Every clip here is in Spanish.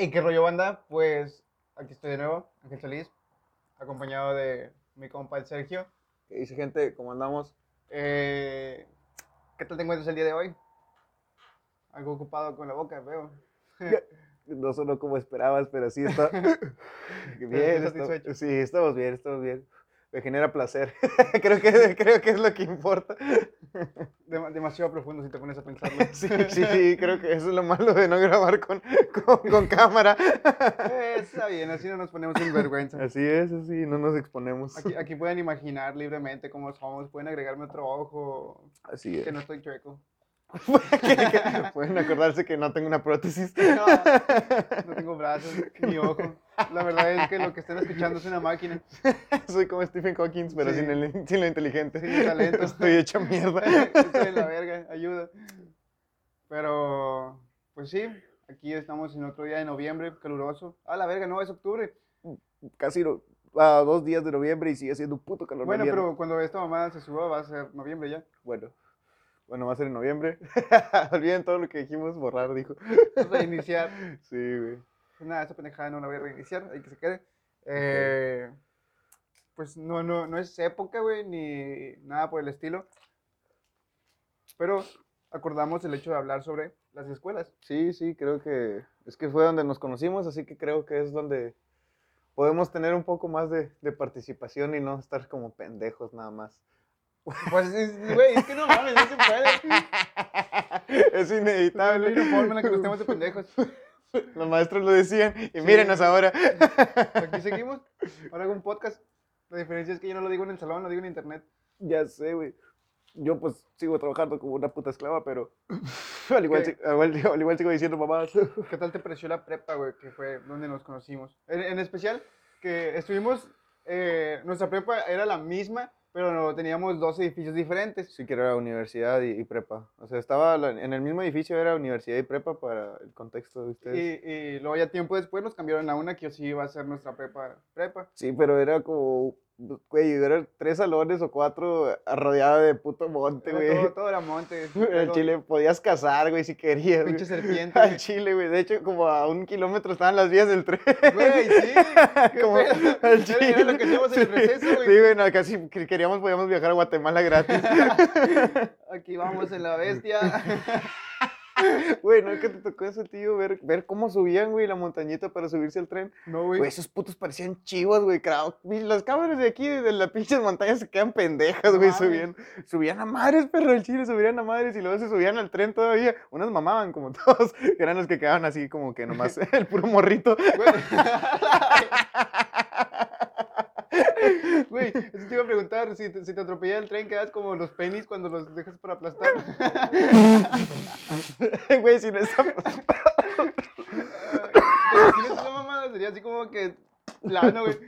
¿Y qué rollo banda? Pues aquí estoy de nuevo, Ángel Solís, acompañado de mi compa el Sergio. ¿Qué dice gente? ¿Cómo andamos? Eh, ¿Qué tal te encuentras el día de hoy? Algo ocupado con la boca, veo. No solo como esperabas, pero sí está bien. Sí, estamos bien, estamos bien. Me genera placer. creo, que, creo que es lo que importa. Dem- demasiado profundo si te pones a pensarlo. Sí, sí, sí, creo que eso es lo malo de no grabar con, con, con cámara. Eh, está bien, así no nos ponemos en vergüenza. Así es, así, no nos exponemos. Aquí, aquí pueden imaginar libremente cómo somos, pueden agregarme otro ojo, Así es. que no estoy chueco. Que- que Pueden acordarse que no tengo una prótesis. No, no tengo brazos ni ojo. La verdad es que lo que están escuchando es una máquina. Soy como Stephen Hawking, pero Sí. sin, el, sin lo inteligente. Sin el talento. Estoy hecha mierda. Estoy en la verga, ayuda. Pero, pues sí, aquí estamos en otro día de noviembre, caluroso. Ah, la verga, no, es octubre. Casi a dos días de noviembre y sigue siendo un puto calor. Bueno, pero cuando esta mamada se suba va a ser noviembre ya. Bueno, bueno, va a ser en noviembre. Olviden todo lo que dijimos, borrar, dijo. Reiniciar. Sí, güey. Pues nada, esa pendejada no la voy a reiniciar, hay que se quede. Eh, pues no, no, no es época, güey, ni nada por el estilo. Pero acordamos el hecho de hablar sobre las escuelas. Sí, sí, creo que es que fue donde nos conocimos, así que creo que es donde podemos tener un poco más de, de participación y no estar como pendejos nada más. Pues, es- güey, es que no mames, no se puede. es inevitable. hay una en la que nos estemos de pendejos. Los maestros lo decían y Sí. mírenos ahora. Aquí seguimos. Ahora hago un podcast. La diferencia es que yo no lo digo en el salón, lo digo en internet. Ya sé, güey. Yo pues sigo trabajando como una puta esclava, pero al igual, ¿Qué? si- al igual- al igual sigo diciendo mamadas. ¿Qué tal te pareció la prepa, güey? Que fue donde nos conocimos. En, en especial, que estuvimos. eh, nuestra prepa era la misma, pero no, teníamos dos edificios diferentes. Sí, que era universidad y, y prepa. O sea, estaba la- en el mismo edificio, era universidad y prepa para el contexto de Y, ustedes. y luego, ya tiempo después, nos cambiaron a una que sí iba a ser nuestra prepa. prepa. Sí, pero era como, güey, eran tres salones o cuatro rodeados de puto monte, güey. todo, todo era monte. En Chile podías cazar, güey, si querías. Pinche serpiente. Güey. Chile, güey. De hecho, como a un kilómetro estaban las vías del tren. Güey, sí. como al Chile. Era lo que hacíamos en el receso, güey. Sí, güey, no, casi que queríamos, podíamos viajar a Guatemala gratis. Aquí vamos en la bestia. Güey, ¿no es que te tocó eso, tío? Ver, ver cómo subían, güey, la montañita para subirse al tren. No, Güey, güey. esos putos parecían chivos, güey. Las cámaras de aquí, de las pinches montañas, se quedan pendejas, güey. subían, subían a madres, perro, el chile, subían a madres y luego se subían al tren todavía. Unas mamaban como todos, eran los que quedaban así como que nomás el puro morrito. Güey. Güey, eso te iba a preguntar, si te, si te atropella el tren, quedas como los penis cuando los dejas para aplastar. Güey, si no está... ¿Te imaginas esa mamada? Sería así como que plano, güey.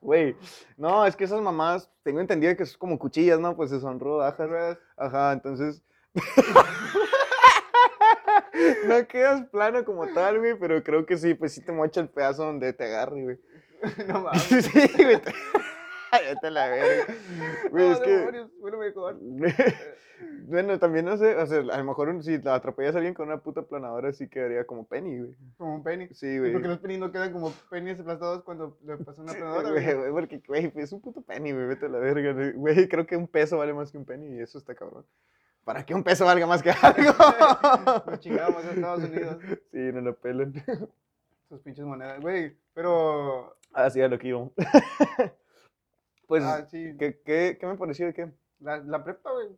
Güey, no, es que esas mamás, tengo entendido que son como cuchillas, ¿no? Pues son rodajas. Ruedas. Ajá, entonces. no quedas plano como tal, güey, pero creo que sí, pues sí te mocha el pedazo donde te agarre, güey. No mames. sí, güey. te- Vete la verga. Güey, No, es que. bueno, mejor. bueno, también no sé, o sea, a lo mejor si la atropellas a alguien con una puta planadora, sí quedaría como Penny, güey. Como un penny. Sí, ¿Y güey. por qué los penny no quedan como pennies aplastados cuando le pasa una planadora, güey, güey? güey, porque, güey, es un puto penny, güey, vete a la verga, güey. güey. Creo que un peso vale más que un penny y eso está cabrón. ¿Para qué un peso valga más que algo? Nos chingamos a Estados Unidos. Sí, no lo pelan. Pinches monedas. Güey, pero. Así a lo que íbamos. pues, Ah, sí. ¿qué, qué, qué me pareció de qué? La, la prepa, güey.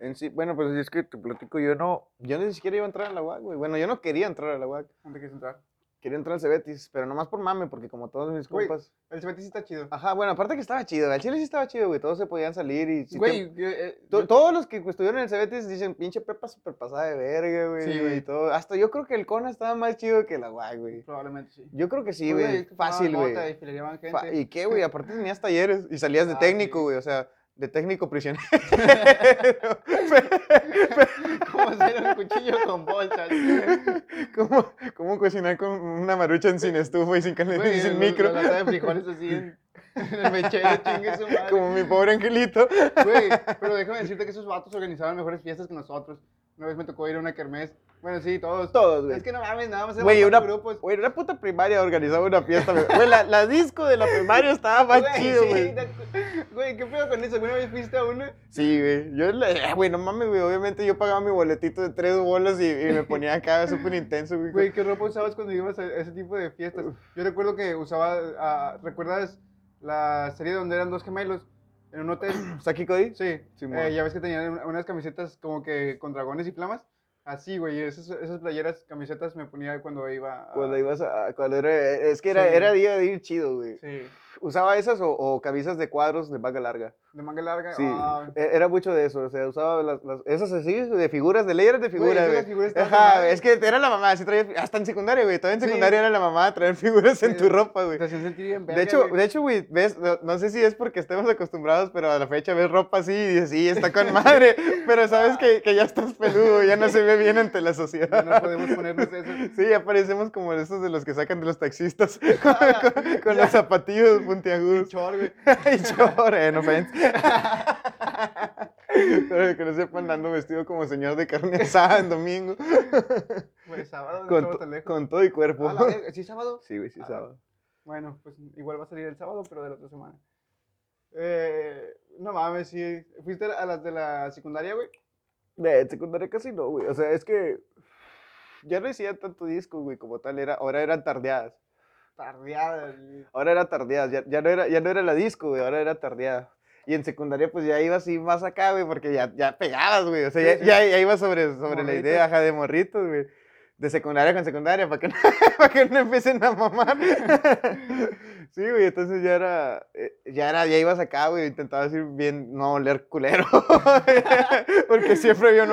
En sí, bueno, pues es que te platico, yo no, yo ni siquiera iba a entrar a la UAC, güey. Bueno, yo no quería entrar a la UAC. ¿Dónde quieres entrar? Quería entrar al Cebetis, pero nomás por mame, porque como todos mis Güey, compas. El Cebetis está chido. Ajá, bueno, aparte que estaba chido, al Chile sí estaba chido, güey. Todos se podían salir y. sí Güey, te- yo, eh, yo- Todos los que estuvieron en el Cebetis dicen, pinche prepa súper pasada de verga, güey. Sí, güey. y todo. Hasta yo creo que el Cona estaba más chido que la UAC, güey. probablemente sí. Yo creo que sí, Pues, güey. Fácil, güey. Y gente. ¿Y qué, güey? Aparte tenías talleres y salías de Ah, técnico, sí. güey. O sea, de técnico prisionero. Como hacer un cuchillo con bolsas. ¿Cómo, ¿Cómo cocinar con una maruchan sin estufa y sin, cal- y sin micro? La de frijoles así en, en el mechero, chingue su madre. Como mi pobre angelito. Güey, pero déjame decirte que esos vatos organizaban mejores fiestas que nosotros. Una vez me tocó ir a una kermés. Bueno, sí, todos. Todos, güey. Es que no mames, nada más Güey, una, grupos. güey, una puta primaria organizaba una fiesta, güey. Güey, la, la disco de la primaria estaba más Güey, chido, sí, güey. Güey, ¿qué pedo con eso? ¿Alguna vez fuiste a una? Sí, güey. Yo, la- eh, güey, no mames, güey. Obviamente yo pagaba mi boletito de tres bolas y, y me ponía acá súper intenso, güey. Güey, ¿qué ropa usabas cuando ibas a ese tipo de fiestas? Yo recuerdo que usaba, ah, ¿recuerdas la serie donde eran dos gemelos en un hotel? ¿Saki Cody? Sí, Simón. eh, ya ves que tenían un- unas camisetas como que con dragones y flamas. Así, güey, esas, esas playeras, camisetas me ponía cuando iba a... Cuando ibas a. Cuando era, es que era, Sí. era día de ir chido, güey. Sí, ¿Usaba esas o, o camisas de cuadros de manga larga? De manga larga. Sí, ah, e- era mucho de eso. O sea, usaba las, las- esas así, de figuras, de leyeras de figuras, güey. Ajá, es que era la mamá, sí traía, hasta en secundaria, güey. Todavía en Sí. secundaria era la mamá traer figuras en tu ropa, güey. te bien De hecho, güey. de hecho, güey, ves, no, no sé si es porque estemos acostumbrados, pero a la fecha ves ropa así y dices, sí, está con madre, pero sabes que, que ya estás peludo, ya no se ve bien ante la Ya sociedad. no podemos ponernos eso. Sí, ya parecemos como esos de los que sacan de los taxistas con, con- con los zapatillos puntiagudos. Chor, güey. y chor, eh, no Pero que no sepan ando vestido como señor de carne asada en domingo. Güey, sábado, no Con, to- tan lejos. con todo y cuerpo. Ah, la ¿Sí, sábado? Sí, güey, sí, Ah, sábado. Bueno, pues igual va a salir el sábado, pero de la otra semana. Eh, no mames, sí. ¿Fuiste a las de la secundaria, güey? De secundaria casi no, güey. O sea, es que ya no hacía tanto disco, güey, como tal. Era, ahora eran tardeadas. Tardeada. güey. Ahora era tardeadas. Ya, ya, no era, ya no era la disco, güey. Ahora era tardeada. Y en secundaria, pues ya iba así más acá, güey, porque ya, ya pegabas, güey. O sea, Sí, ya, sí. ya, ya iba sobre, sobre la idea, ajá, de morritos, güey. De secundaria con secundaria, para que, no, para que no empiecen a mamar. Sí, güey, entonces ya era, eh, ya era, ya ibas acá, güey, intentabas ir bien, no oler culero. Porque siempre había un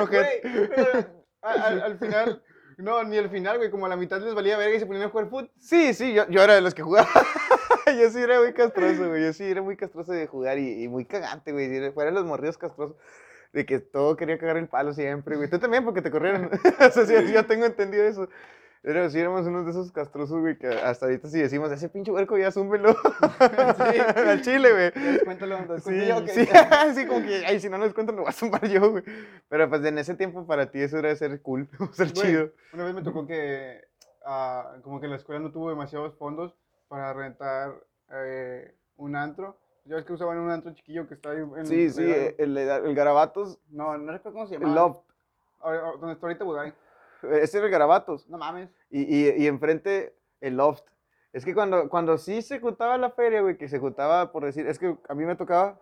al, al final, no, ni al final, güey, como a la mitad les valía verga y se ponían a jugar fútbol. Sí, sí, yo, yo era de los que jugaba. Yo sí era muy castroso, güey. Yo sí era muy castroso de jugar y, y muy cagante, güey. Si fueran los morridos castrosos. De que todo quería cagar el palo siempre, güey. Tú también, porque te corrieron. o sea, sí, yo tengo entendido eso. Pero sí éramos unos de esos castrosos, güey, que hasta ahorita sí decimos, ese pinche huerco ya zúmbelo. Sí. Al chile, güey. Cuéntalo, cuento Sí, yo, que- sí, sí, como que, ay, si no les cuento, lo voy a zumbar yo, güey. Pero pues en ese tiempo para ti eso era ser cool, ser Güey, chido. Una vez me tocó que, ah, como que la escuela no tuvo demasiados fondos para rentar eh, un antro. Ya ves que usaban un antro chiquillo que está ahí en Sí, sí, Medallo. el, el Garabatos, No, no recuerdo cómo se el llama. Loft. Donde está ahorita Budai. Ese era el Garabatos. No mames. Y, y, y enfrente el Loft. Es que cuando, cuando sí se juntaba la feria, güey, que se juntaba, por decir, es que a mí me tocaba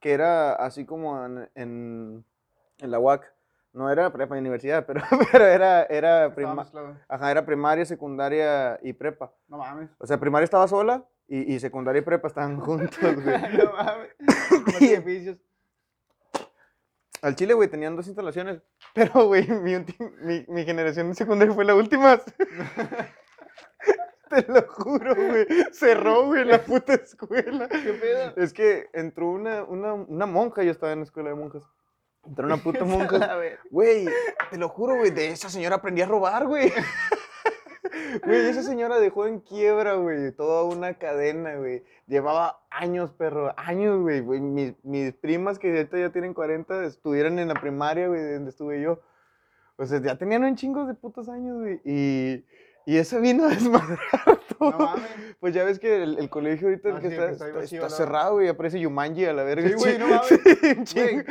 que era así como en, en, en la UAC. No era prepa ni universidad, pero, pero era, era, prima- ajá, era primaria, secundaria y prepa. No mames. O sea, primaria estaba sola y, y secundaria y prepa estaban juntos, güey. no mames. Edificios. Al Chile, güey, tenían dos instalaciones. Pero, güey, mi, mi, mi generación de secundaria fue la última. Te lo juro, güey. Cerró, güey, la puta escuela. ¿Qué pedo? Es que entró una, una, una monja, yo estaba en la escuela de monjas. Entró una puta monja. Güey, te lo juro, güey, de esa señora aprendí a robar, güey. Güey, esa señora dejó en quiebra, güey, toda una cadena, güey. Llevaba años, perro, años, güey. güey. Mis, mis primas que ahorita ya tienen 40 estuvieron en la primaria, güey, donde estuve yo. O sea, ya tenían un chingo de putos años, güey. Y, y eso vino a desmadrar todo. No mames. Pues ya ves que el, el colegio ahorita el Ah, que sí, está, que está ahí está- vacío, está ¿no? cerrado, güey. Aparece Yumanji a la verga. Sí, güey, no mames. Sí. Güey,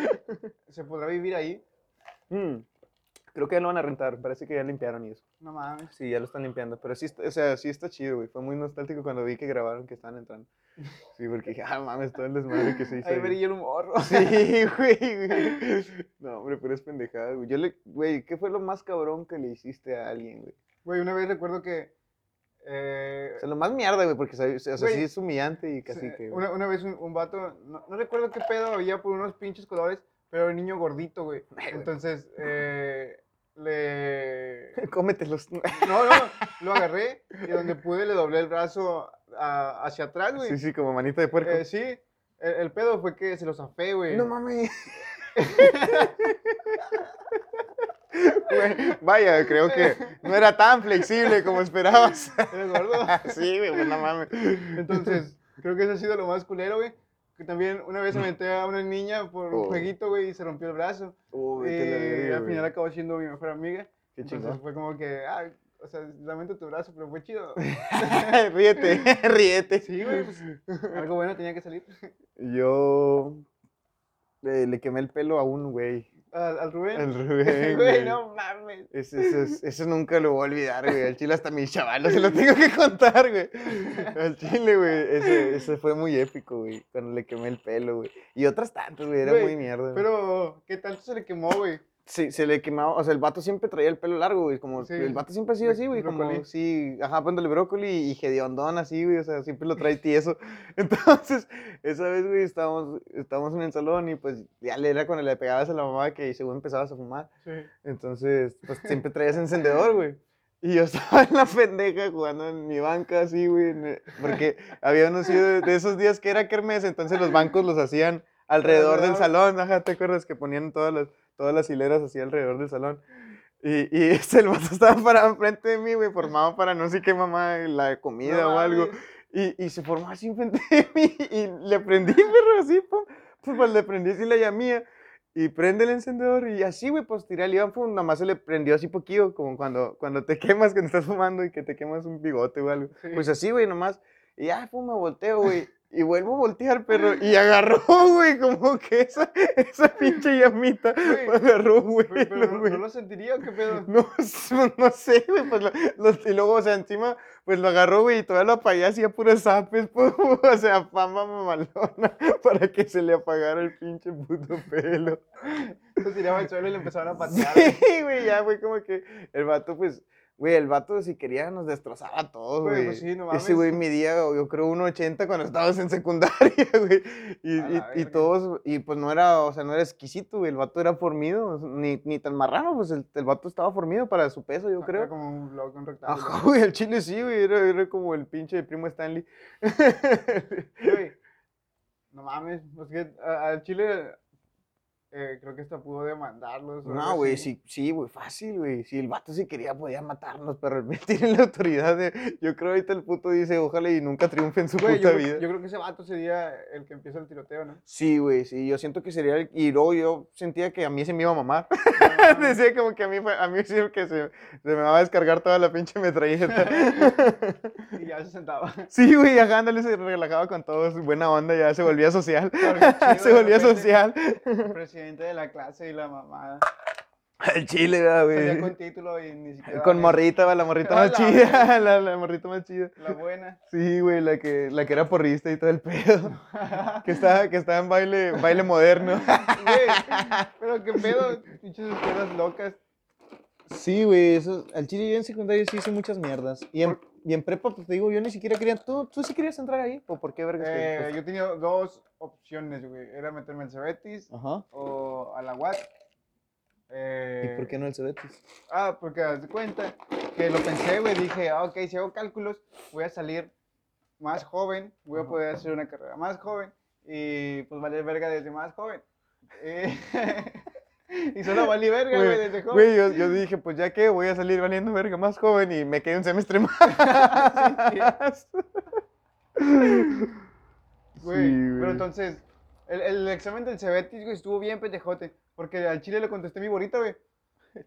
¿se podrá vivir ahí? Mm, Creo que ya lo van a rentar. Parece que ya limpiaron y eso. No mames. Sí, ya lo están limpiando. Pero sí, está, o sea, sí está chido, güey. Fue muy nostálgico cuando vi que grabaron que estaban entrando. Sí, porque dije, ah, mames, todo el desmadre que se hizo. Ahí vería el morro. Sí, güey, güey. No, hombre, pero es pendejada, güey. Yo le, güey, ¿qué fue lo más cabrón que le hiciste a alguien, güey? Güey, una vez recuerdo que. eh, O sea, lo más mierda, güey, porque o sea, Güey, sí es humillante y casi que. una, una vez un, un vato, no, no recuerdo qué pedo había por unos pinches colores, pero era un niño gordito, güey. Entonces, eh, le. Cómetelos. No, no, lo agarré y donde pude le doblé el brazo a- hacia atrás, güey. Sí, sí, como manita de puerco. Eh, sí, el, el pedo fue que se lo zafé, güey. No mames. Vaya, creo que no era tan flexible como esperabas. Era gordo. sí, güey, pues no mames. Entonces, creo que eso ha sido lo más culero, güey. que también una vez aventé a una niña por un Oh. jueguito, güey, y se rompió el brazo. Oh, la verga, al final güey. acabó siendo mi mejor amiga. Qué Entonces chingón. fue como que, ah, o sea, lamento tu brazo, pero fue chido. ríete, ríete. Sí, güey, pues, algo bueno tenía que salir. Yo eh, le quemé el pelo a un güey. Al, al Rubén. Al Rubén. Güey, no mames. Ese, ese es- ese nunca lo voy a olvidar, güey. Al chile hasta mis chavalos se lo tengo que contar, güey. Al chile, güey. Ese, ese fue muy épico, güey. Cuando le quemé el pelo, güey. Y otras tantas, güey. Era Güey, muy mierda. güey. Pero, ¿qué tanto se le quemó, güey? Sí, se le quemaba, o sea, el vato siempre traía el pelo largo, güey, como, Sí, el vato siempre ha sido así, güey, como, sí, ajá, póndole brócoli y hediondón así, güey, o sea, siempre lo trae tieso. Entonces, esa vez, güey, estábamos, estábamos en el salón y pues ya le era cuando le pegabas a la mamá que según empezabas a fumar. Sí. Entonces, pues siempre traías encendedor, güey. Y yo estaba en la pendeja jugando en mi banca así, güey, el- porque había unos de, de esos días que era kermés, entonces los bancos los hacían alrededor del salón, ajá, ¿te acuerdas que ponían todas las, todas las hileras así alrededor del salón? Y, y este, el vato estaba parado enfrente de mí, güey, formado para no sé qué mamá, la comida No o algo. Y, y se formó así enfrente de mí y le prendí, perro, así, pum, pum, pues le prendí así la llamía y prende el encendedor y así, güey, pues tiré el iban, pum, nada más se le prendió así poquillo, como cuando, cuando te quemas, cuando estás fumando y que te quemas un bigote o algo. Sí. Pues así, güey, nomás. Y ya, pum, me volteo, güey. Y vuelvo a voltear, perro. Y agarró, güey, como que esa, esa pinche llamita Güey, agarró, Güey, pero no, güey. no lo sentiría, ¿o ¿qué pedo? No, no sé, güey, pues lo, lo- y luego, o sea, encima, pues lo agarró, güey, y todavía lo apagé hacía puros zapes, pues, o sea, fama mamalona, para que se le apagara el pinche puto pelo. Se tiraba al suelo y le empezaron a patear. Sí, güey, ya, güey, como que el vato, pues, güey, el vato, si quería, nos destrozaba a todos, Güey, pues sí, no Ese mames. güey midía, yo creo, 1.80 cuando estábamos en secundaria, güey. Y, y, todos, y pues no era, o sea, no era exquisito, güey, el vato era formido, ni, ni tan marrano, pues el, el vato estaba formido para su peso, yo Era creo. como un blog, un rectángulo. Ajá, güey, el chile sí, güey, era, era como el pinche primo Stanley. Güey, no mames, pues que al Chile eh, creo que hasta pudo demandarlos. No, güey, sí, sí, güey, fácil, güey. Si el vato si quería podía matarnos, pero él tiene la autoridad de... Yo creo ahorita el puto dice, ojalá y nunca triunfe en su Güey, puta yo, vida. yo creo que ese vato sería el que empieza el tiroteo, ¿no? Sí, güey, sí, yo siento que sería el... Y luego yo sentía que a mí se me iba a mamar. No mames. Decía como que a mí, fue- a mí sí que se, se me va a descargar toda la pinche metralleta. y ya se sentaba. sí, güey, ajá, ándale, se relajaba con todos, buena onda, ya se volvía social. Chido, se volvía social. Presidente de la clase y la mamá. El chile, ¿verdad, Salía güey. con título y ni siquiera. Con morrita, la morrita A más chida, la, la morrita más chida. La buena. Sí, güey, la que, la que era porrista y todo el pedo. Que estaba, que estaba en baile, baile moderno. Güey, pero qué pedo, pinches escuelas locas. Sí, güey, eso, al chile yo en secundaria sí hice muchas mierdas. Y en, y en prepa, pues te digo, yo ni siquiera quería, ¿tú, tú sí querías entrar ahí? ¿O por qué vergas? Eh, pues- yo tenía dos opciones, güey. Era meterme al Cebetis Ajá. o a la UAT. Eh, ¿Y por qué no el Cebetis? Ah, porque de cuenta que lo pensé, güey. Dije, ah, ok, si hago cálculos, voy a salir más joven, voy a Ajá. poder hacer una carrera más joven y pues valer verga desde más joven. Eh, y solo valí verga, güey, desde joven. Güey, yo, yo dije, pues ya que voy a salir valiendo verga más joven y me quedé un semestre más. Güey, Sí, pero entonces, el, el examen del Cebetis, güey, estuvo bien pendejote. Porque al chile le contesté mi bonita, güey.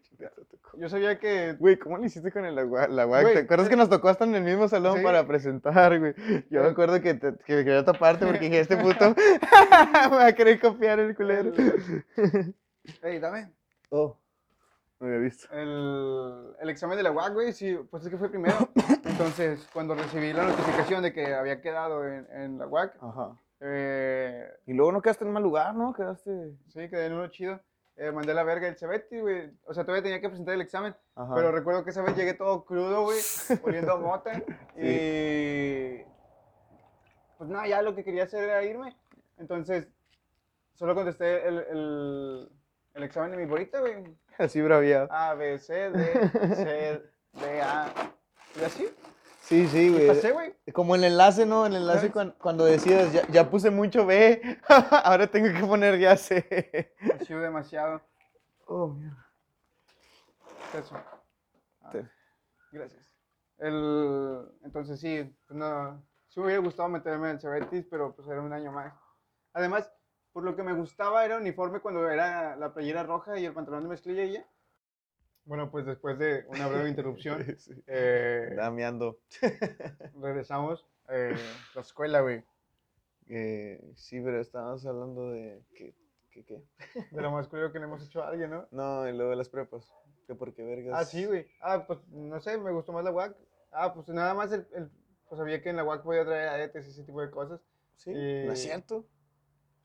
Yo sabía que. Güey, ¿cómo le hiciste con el agua, la UAC? Güey, ¿Te acuerdas eh, que nos tocó hasta en el mismo salón sí. para presentar, güey? Yo me Eh. acuerdo que, te, que quería taparte porque dije, este puto me va a querer copiar el culero. Ey, dame. Oh, no había visto. El, el examen de la UAC, güey, sí, pues es que fue primero. Entonces, cuando recibí la notificación de que había quedado en, en la UAC, Ajá. eh, Y luego no quedaste en mal lugar, ¿no? Quedaste... sí, quedé en uno chido. Eh, mandé la verga el Cebetis, güey. O sea, todavía tenía que presentar el examen. Ajá. Pero recuerdo que esa vez llegué todo crudo, güey, oliendo a mota. Y. Pues nada, ya lo que quería hacer era irme. Entonces, solo contesté el, el, el examen de mi bolita, güey. Así braviado. A, B, C, D, C, D, A. Y así. Sí, sí, güey. pasé, güey. Como el enlace, ¿no? El enlace ¿Sabes? cuan- cuando decías, ya, ya puse mucho B, ahora tengo que poner ya C. Ha sido demasiado. Oh, mierda. Eso. Ah, gracias. El, entonces sí, pues no, sí me hubiera gustado meterme en el Cebetis, pero pues era un año más. Además, por lo que me gustaba era uniforme cuando era la playera roja y el pantalón de mezclilla y ya. Bueno, pues después de una breve interrupción, Sí. eh, Dameando. regresamos eh, a la escuela, güey. Eh, sí, pero estábamos hablando de. ¿Qué? ¿Qué? qué? De lo más curioso que le hemos hecho a alguien, ¿no? No, y luego de las prepas. Que porque vergas. Ah, sí, güey. Ah, pues no sé, me gustó más la UAC. Ah, pues nada más el, el- pues sabía que en la UAC podía traer aretes y ese tipo de cosas. Sí, no es cierto.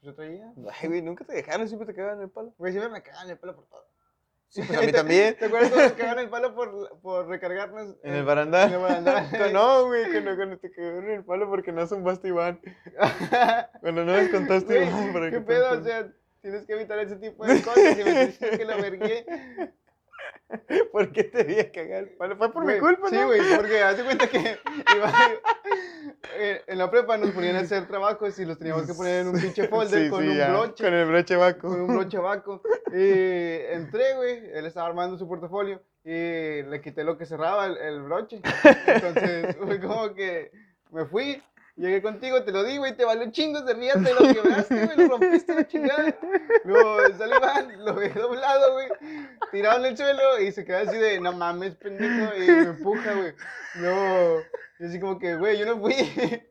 Pues yo traía. Ay, güey, nunca te dejaron, siempre te cagaban el palo. Güey, siempre me cagaban el palo por todo. Sí, pues a mí también. ¿Te acuerdas cuando nos cagaban el palo por, por recargarnos? En el barandal. En el barandal. no, güey, cuando, cuando te cagaron el palo porque no zumbaste Iván. Cuando no les contaste Iván. ¿Qué que pedo? te- O sea, tienes que evitar ese tipo de cosas y me diciendo que la vergué. ¿Por qué te vi a cagar palo? Fue por mi Güey, culpa, Sí, ¿no? güey, porque hace cuenta que iba- en la prepa nos ponían a hacer trabajos y los teníamos que poner en un pinche folder Sí, con sí, un ya, broche. Con el broche vaco. con un broche vaco. Y entré, güey, él estaba armando su portafolio y le quité lo que cerraba el, el broche. Entonces, fue como que me fui, llegué contigo, te lo di, güey, te valió chingo, se ría, te lo quebraste, güey, lo rompiste la chingada. Luego sale Iván, lo ve doblado, güey, tirado en el suelo y se queda así de, no mames, pendejo, y me empuja, güey. Luego, yo así como que, güey, yo no fui.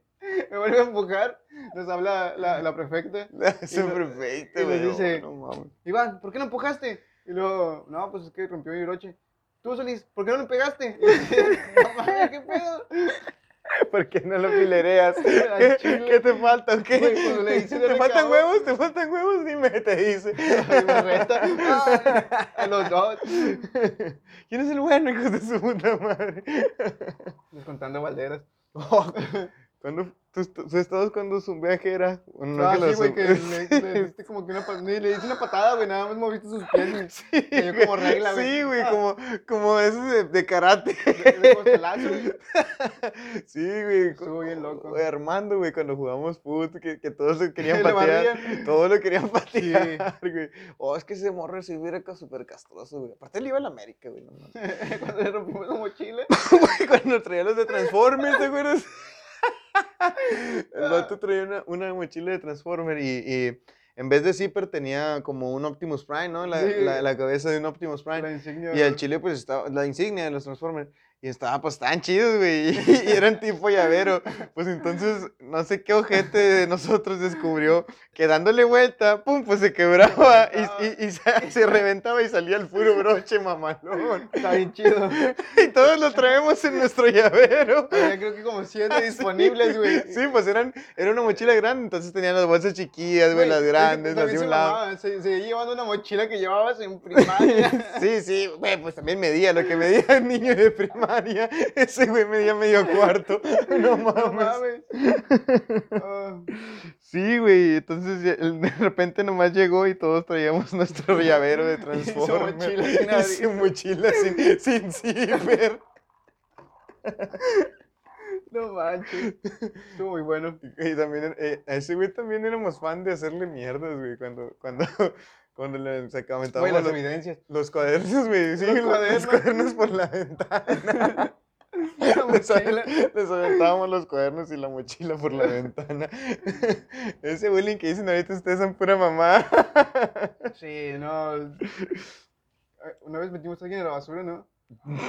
Me vuelve a empujar, nos habla la, la prefecta. Es Y lo- perfecto, y güey. dice- No, mames. Iván, ¿por qué no empujaste? Y luego, no, pues es que rompió mi broche. Tú, Solís, ¿por qué no le pegaste? Y no mames, ¿qué pedo? ¿Por qué no lo filereas? ¿Qué, te falta qué? Le ¿Te faltan recado- huevos? ¿Te faltan huevos? Dime, te dice. Ah, A los dos. ¿Quién es el bueno, hijos de su puta madre? Descontando balderas. Oh, ¿Cuándo, tus, tus estados cuando su viaje era? No ah, que lo sí, güey, que le, le diste como que una, pa- ni le diste una patada, güey, nada más moviste sus pies Sí, cayó güey. como regla, güey. Sí, güey, Ah. como, como esos de, de karate. de, de costelazo, güey. Sí, güey. Estuvo bien loco. Güey, Armando, güey, cuando jugamos fútbol, que, que todos se querían patear. Todos lo querían patear, güey. Oh, es que ese morro se hubiera súper castroso, güey. Aparte él iba a la América, güey. No. Cuando le rompimos la mochila. Güey, cuando traía los de Transformers, ¿te acuerdas? El vato traía una, una mochila de Transformer y, y en vez de zipper tenía como un Optimus Prime, ¿no? La, Sí. la- la cabeza de un Optimus Prime. La insignia. Y el chile, pues, estaba, la insignia de los Transformers. Y estaba, pues, tan chidos, güey. Y, eran tipo llavero. Pues entonces, no sé qué ojete de nosotros descubrió que dándole vuelta, pum, pues se quebraba y, y- y se, se reventaba y salía el puro broche mamalón. Está bien chido. Y todos lo traemos en nuestro llavero. Había creo que como siete disponibles, güey. Sí, pues eran, era una mochila grande, entonces tenían las bolsas chiquillas, güey, las grandes, las de un lado. Se, seguía llevando una mochila que llevabas en primaria. Sí, sí, güey, pues también medía lo que medía el niño de primaria. Ese güey medía medio cuarto. No No mames. Ah, Sí, güey, entonces de repente nomás llegó y todos traíamos nuestro llavero de su mochila sin Y su abrir. mochila sin, sin zipper. no manches. Estuvo muy bueno. Y también, eh, a ese güey también éramos fan de hacerle mierdas, güey, cuando, cuando, cuando le Güey, las los, evidencias. los cuadernos, güey, sí, Los cuadernos. por la ventana. Les, aventábamos los cuadernos y la mochila por la ventana. Ese bullying que dicen ahorita ustedes son pura mamá. Sí, no. Una vez metimos a alguien a la basura, ¿no?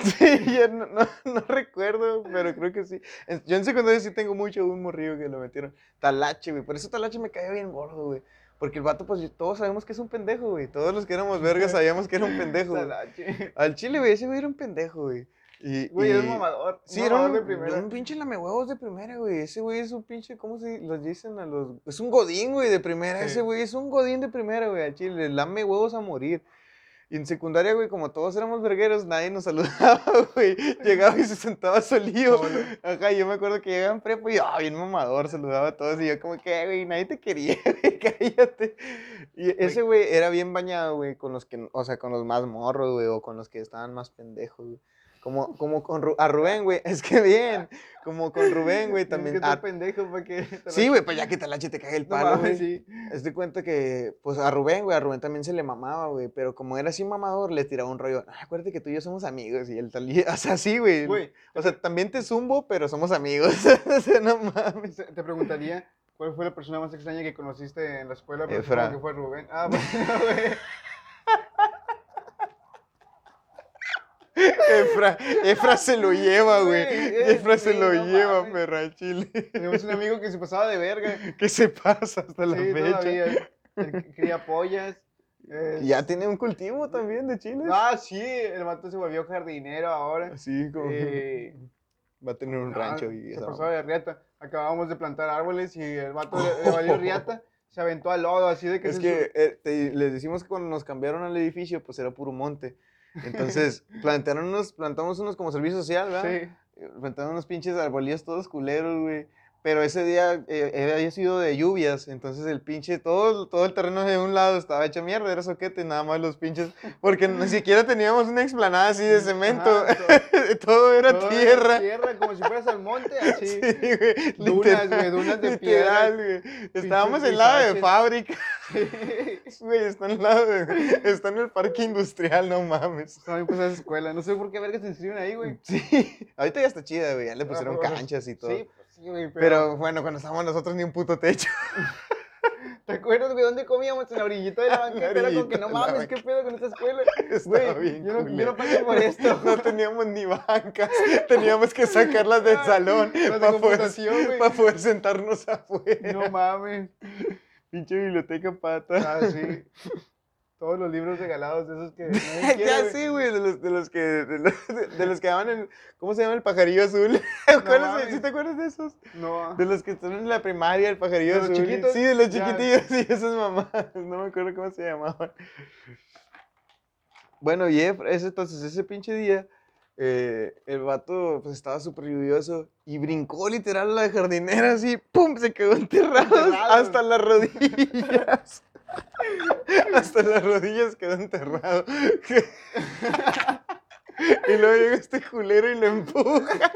Sí, ya no, no, no recuerdo, pero creo que sí. En- Yo en secundaria sí tengo mucho un morrillo que lo metieron. Talache, güey. Por eso Talache me caía bien gordo, güey. Porque el vato, pues todos sabemos que es un pendejo, güey. Todos los que éramos vergas sabíamos que era un pendejo. Al chile, güey, ese güey era un pendejo, güey. Y, Güey, y- era un mamador. Sí, era mamador un, de primera. un pinche lamehuevos de primera, güey. Ese güey es un pinche, ¿cómo se los dicen a los...? Es un godín, güey, de primera. Sí. Ese güey es un godín de primera, güey, al chile. Lame huevos a morir. Y en secundaria, güey, como todos éramos vergueros, nadie nos saludaba, güey. Llegaba y se sentaba solío. Ajá, yo me acuerdo que llegaba en prepa y yo, ah, bien mamador, saludaba a todos. Y yo como que, güey, nadie te quería, güey, cállate. Y ese güey era bien bañado, güey, con los que, o sea, con los más morros, güey, o con los que estaban más pendejos, güey. Como, como con Ru- a Rubén, güey, es que bien, como con Rubén, güey, también. que estar ah, pendejo para que. te sí, güey, pues ya que Talache te cague el No palo, mames, güey. sí. Es de cuenta que, pues a Rubén, güey, a Rubén también se le mamaba, güey, pero como era así mamador, le tiraba un rollo, "Ah, acuérdate que tú y yo somos amigos, y él salía, o sea, sí, güey. Güey, O sea, también te zumbo, pero somos amigos. o sea, no mames. te preguntaría, ¿Cuál fue la persona más extraña que conociste en la escuela? Pero Efra. que fue Rubén. Ah, pues, no, güey. Efra, Efra se lo lleva, güey. Efra se sí, lo lleva, perra, chile. Tenemos un amigo que se pasaba de verga. ¿Qué se pasa hasta la sí, fecha? todavía. Cría pollas. Ya tiene un cultivo también de chiles. Ah, sí, el vato se volvió jardinero ahora. Así como Eh, va a tener un rancho y se pasó de riata. Acabábamos de plantar árboles y el vato le, le valió riata. Se aventó al lodo, así de que Es se que eh, te- les decimos que cuando nos cambiaron al edificio, pues era puro monte. Entonces, plantaron unos, plantamos unos como servicio social, ¿verdad? Sí. Eh, Plantaron unos pinches arbolillos todos culeros, güey. Pero ese día eh, había sido de lluvias, entonces el pinche, todo, todo el terreno de un lado estaba hecho mierda, era soquete, nada más los pinches, porque ni siquiera teníamos una explanada así de cemento, Ajá, todo era todo tierra. Tierra, como si fueras al monte, así. Sí, güey, Dunas, güey, dunas de piedra. güey. Estábamos en lado de fábrica, güey, está en lado de, está en el parque industrial, no mames. Estaba bien pasada esa escuela. No sé por qué verga se inscriben ahí, güey. Sí, ahorita ya está chida, güey, ya le pusieron Ah, bueno, canchas y todo. Sí, pues sí, güey. Pero, Pero bueno, cuando estábamos nosotros ni un puto techo. ¿te acuerdas, güey, dónde comíamos? En la orillita de la banqueta. Era como que no mames, ¿qué pedo con esta escuela? Estaba Güey, bien yo no, yo no pagué por esto. No teníamos ni bancas, teníamos que sacarlas del salón de para poder, pa' poder sentarnos afuera. No mames. Pinche biblioteca pata. Ah, sí. Todos los libros regalados de esos que nadie quiere, ya sí, güey, de los, de los que de los, de- de los que daban en ¿cómo se llama el pajarillo azul? ¿Cuál es? mames. ¿Sí te acuerdas de esos? No. De los que están en la primaria, el pajarillo ¿De los azul. chiquitos? Sí, de los Ya. chiquitillos, sí, esas mamás. No me acuerdo cómo se llamaban. Bueno, y Efra- ese, entonces ese pinche día, eh, el vato pues estaba súper lluvioso y brincó literal a la jardinera así, ¡pum! Se quedó enterrado Enterrado. hasta las rodillas. hasta las rodillas quedó enterrado. y luego llega este culero y lo empuja.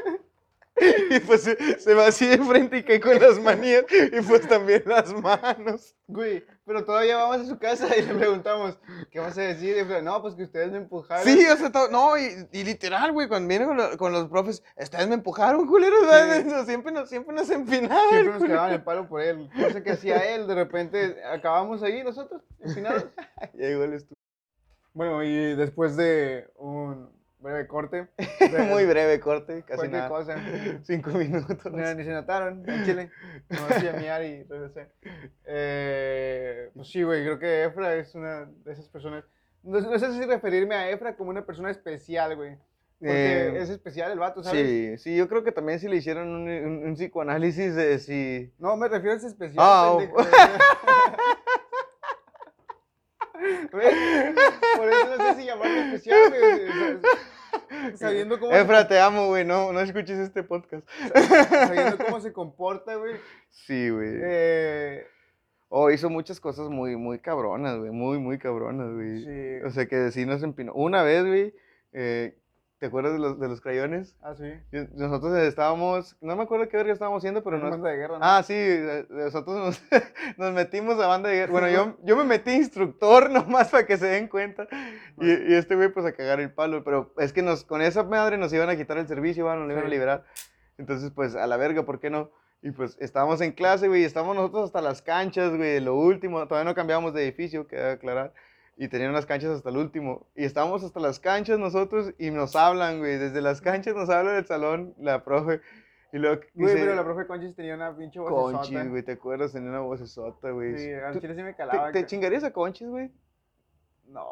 Y pues se, se va así de frente y cae con las manías y pues también las manos. Güey, pero todavía vamos a su casa y le preguntamos, ¿qué vas a decir? Y fue, no, pues que ustedes me empujaron. Sí, o sea, to- no, y, y literal, güey, cuando viene con, lo- con los profes, ustedes me empujaron, culeros. Sí. Siempre, nos, siempre nos empinaban. Siempre nos quedaban el palo por él. No sé qué hacía él, de repente acabamos ahí nosotros, empinados. Ya igual estuvo. Bueno, y después de un breve corte, Muy breve corte, casi cualquier nada. cosa. Cinco minutos. Ni se notaron en Chile. No hacía miar y regresé. Eh, pues sí, güey, creo que Efra es una de esas personas. No, no sé si referirme a Efra como una persona especial, güey. Porque Eh, es especial el vato, ¿sabes? Sí, sí, yo creo que también si le hicieron un, un- un psicoanálisis de si... No, me refiero a ese especial. Ah. Güey, Por eso no sé si llamarlo especial, güey. Sabiendo cómo, se, Efra, te amo, güey, no, no escuches este podcast. sabiendo cómo se comporta, güey. Sí, güey. Eh, Oh, hizo muchas cosas muy, muy cabronas, güey, muy, muy cabronas, güey. sí. O sea, que sí nos empinó. Una vez, güey, eh, ¿te acuerdas de los, de los crayones? Ah, sí. Nosotros estábamos, no me acuerdo qué verga estábamos haciendo, pero no... banda de guerra, ¿no? Ah, sí, eh, nosotros nos, nos metimos a banda de guerra. Bueno, yo, yo me metí instructor nomás para que se den cuenta. Y, y este güey, pues a cagar el palo. Pero es que nos, con esa madre nos iban a quitar el servicio, nos lo iban a liberar. Entonces, pues a la verga, ¿por qué no? Y pues estábamos en clase, güey, y estábamos nosotros hasta las canchas, güey, lo último. Todavía no cambiamos de edificio, queda aclarar. Y tenían las canchas hasta el último. Y estábamos hasta las canchas nosotros y nos hablan, güey. Desde las canchas nos habla del salón la profe. Y luego Güey, pero la profe Conchis tenía una pinche voz Conchis, güey, ¿te acuerdas? Tenía una vocesota, güey. Sí, al ¿Tú- chile sí me ¿Te, calaba. te chingarías a Conchis, güey? No.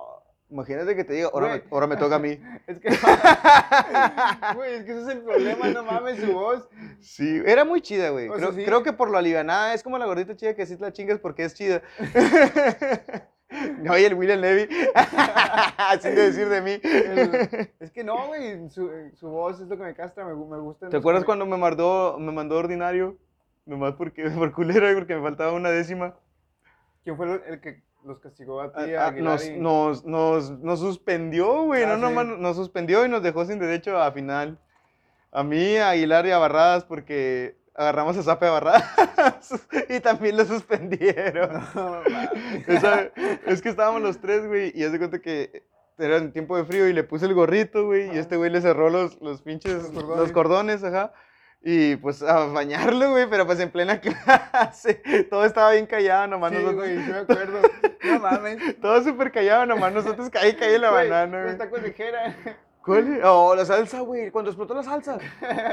Imagínate que te diga, ahora, me, ahora me toca a mí. Es que. Güey, es que ese es el problema, no mames, su voz. Sí, era muy chida, güey. Creo, sí. creo que por lo alivianada, es como la gordita chida que sí la chingas porque es chida. No, y el William Levy, sin decir de mí. El- es que no, güey, su, su voz es lo que me castra, me, me gusta. ¿Te acuerdas cuando me mandó, me mandó ordinario? Nomás porque, por culero, güey, porque me faltaba una décima. ¿Quién fue el, el que los castigó a ti, Ah, a ah, Aguilar nos, y- nos, nos, nos suspendió, güey. Ah, no, sí. nomás nos suspendió y nos dejó sin derecho a final. A mí, a Aguilar y a Barradas porque agarramos a Zape Barradas y también lo suspendieron. No. Esa- es que estábamos los tres, güey, y haz de cuenta que era en tiempo de frío y le puse el gorrito, güey, y Ajá. este güey le cerró los, los pinches, Los los cordones. cordones, ajá. Y pues a bañarlo, güey, pero pues en plena clase. Todo estaba bien callado, nomás Sí, nosotros. güey, sí me acuerdo. No mames. Todo súper callado, nomás nosotros caí, caí la Güey, banana, güey. tacos ligera. ¿Cuál? Oh, la salsa, güey. Cuando explotó la salsa.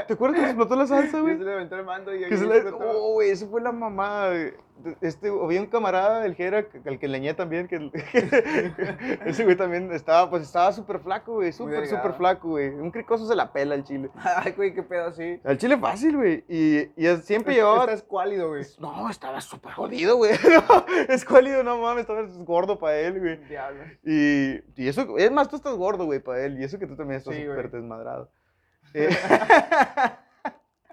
¿Te acuerdas cuando explotó la salsa, güey? se le aventó el mando y ahí Que se explotó. Oh, güey, eso fue la mamá. güey. Este, había un camarada, el Jera, al que leñé también, que ese güey también estaba, pues estaba súper flaco, güey, súper, súper flaco, güey. Un cricoso se la pela al chile. Ay, güey, qué pedo así. Al chile fácil, güey. Y, y es- siempre llevaba... Estás cuálido, güey. No, estaba súper jodido, güey. No, es cuálido, no mames, estaba gordo para él, güey. Diablo. Y, y eso, es más, tú estás gordo, güey, para él. Y eso que tú también estás Sí, súper desmadrado. Eh,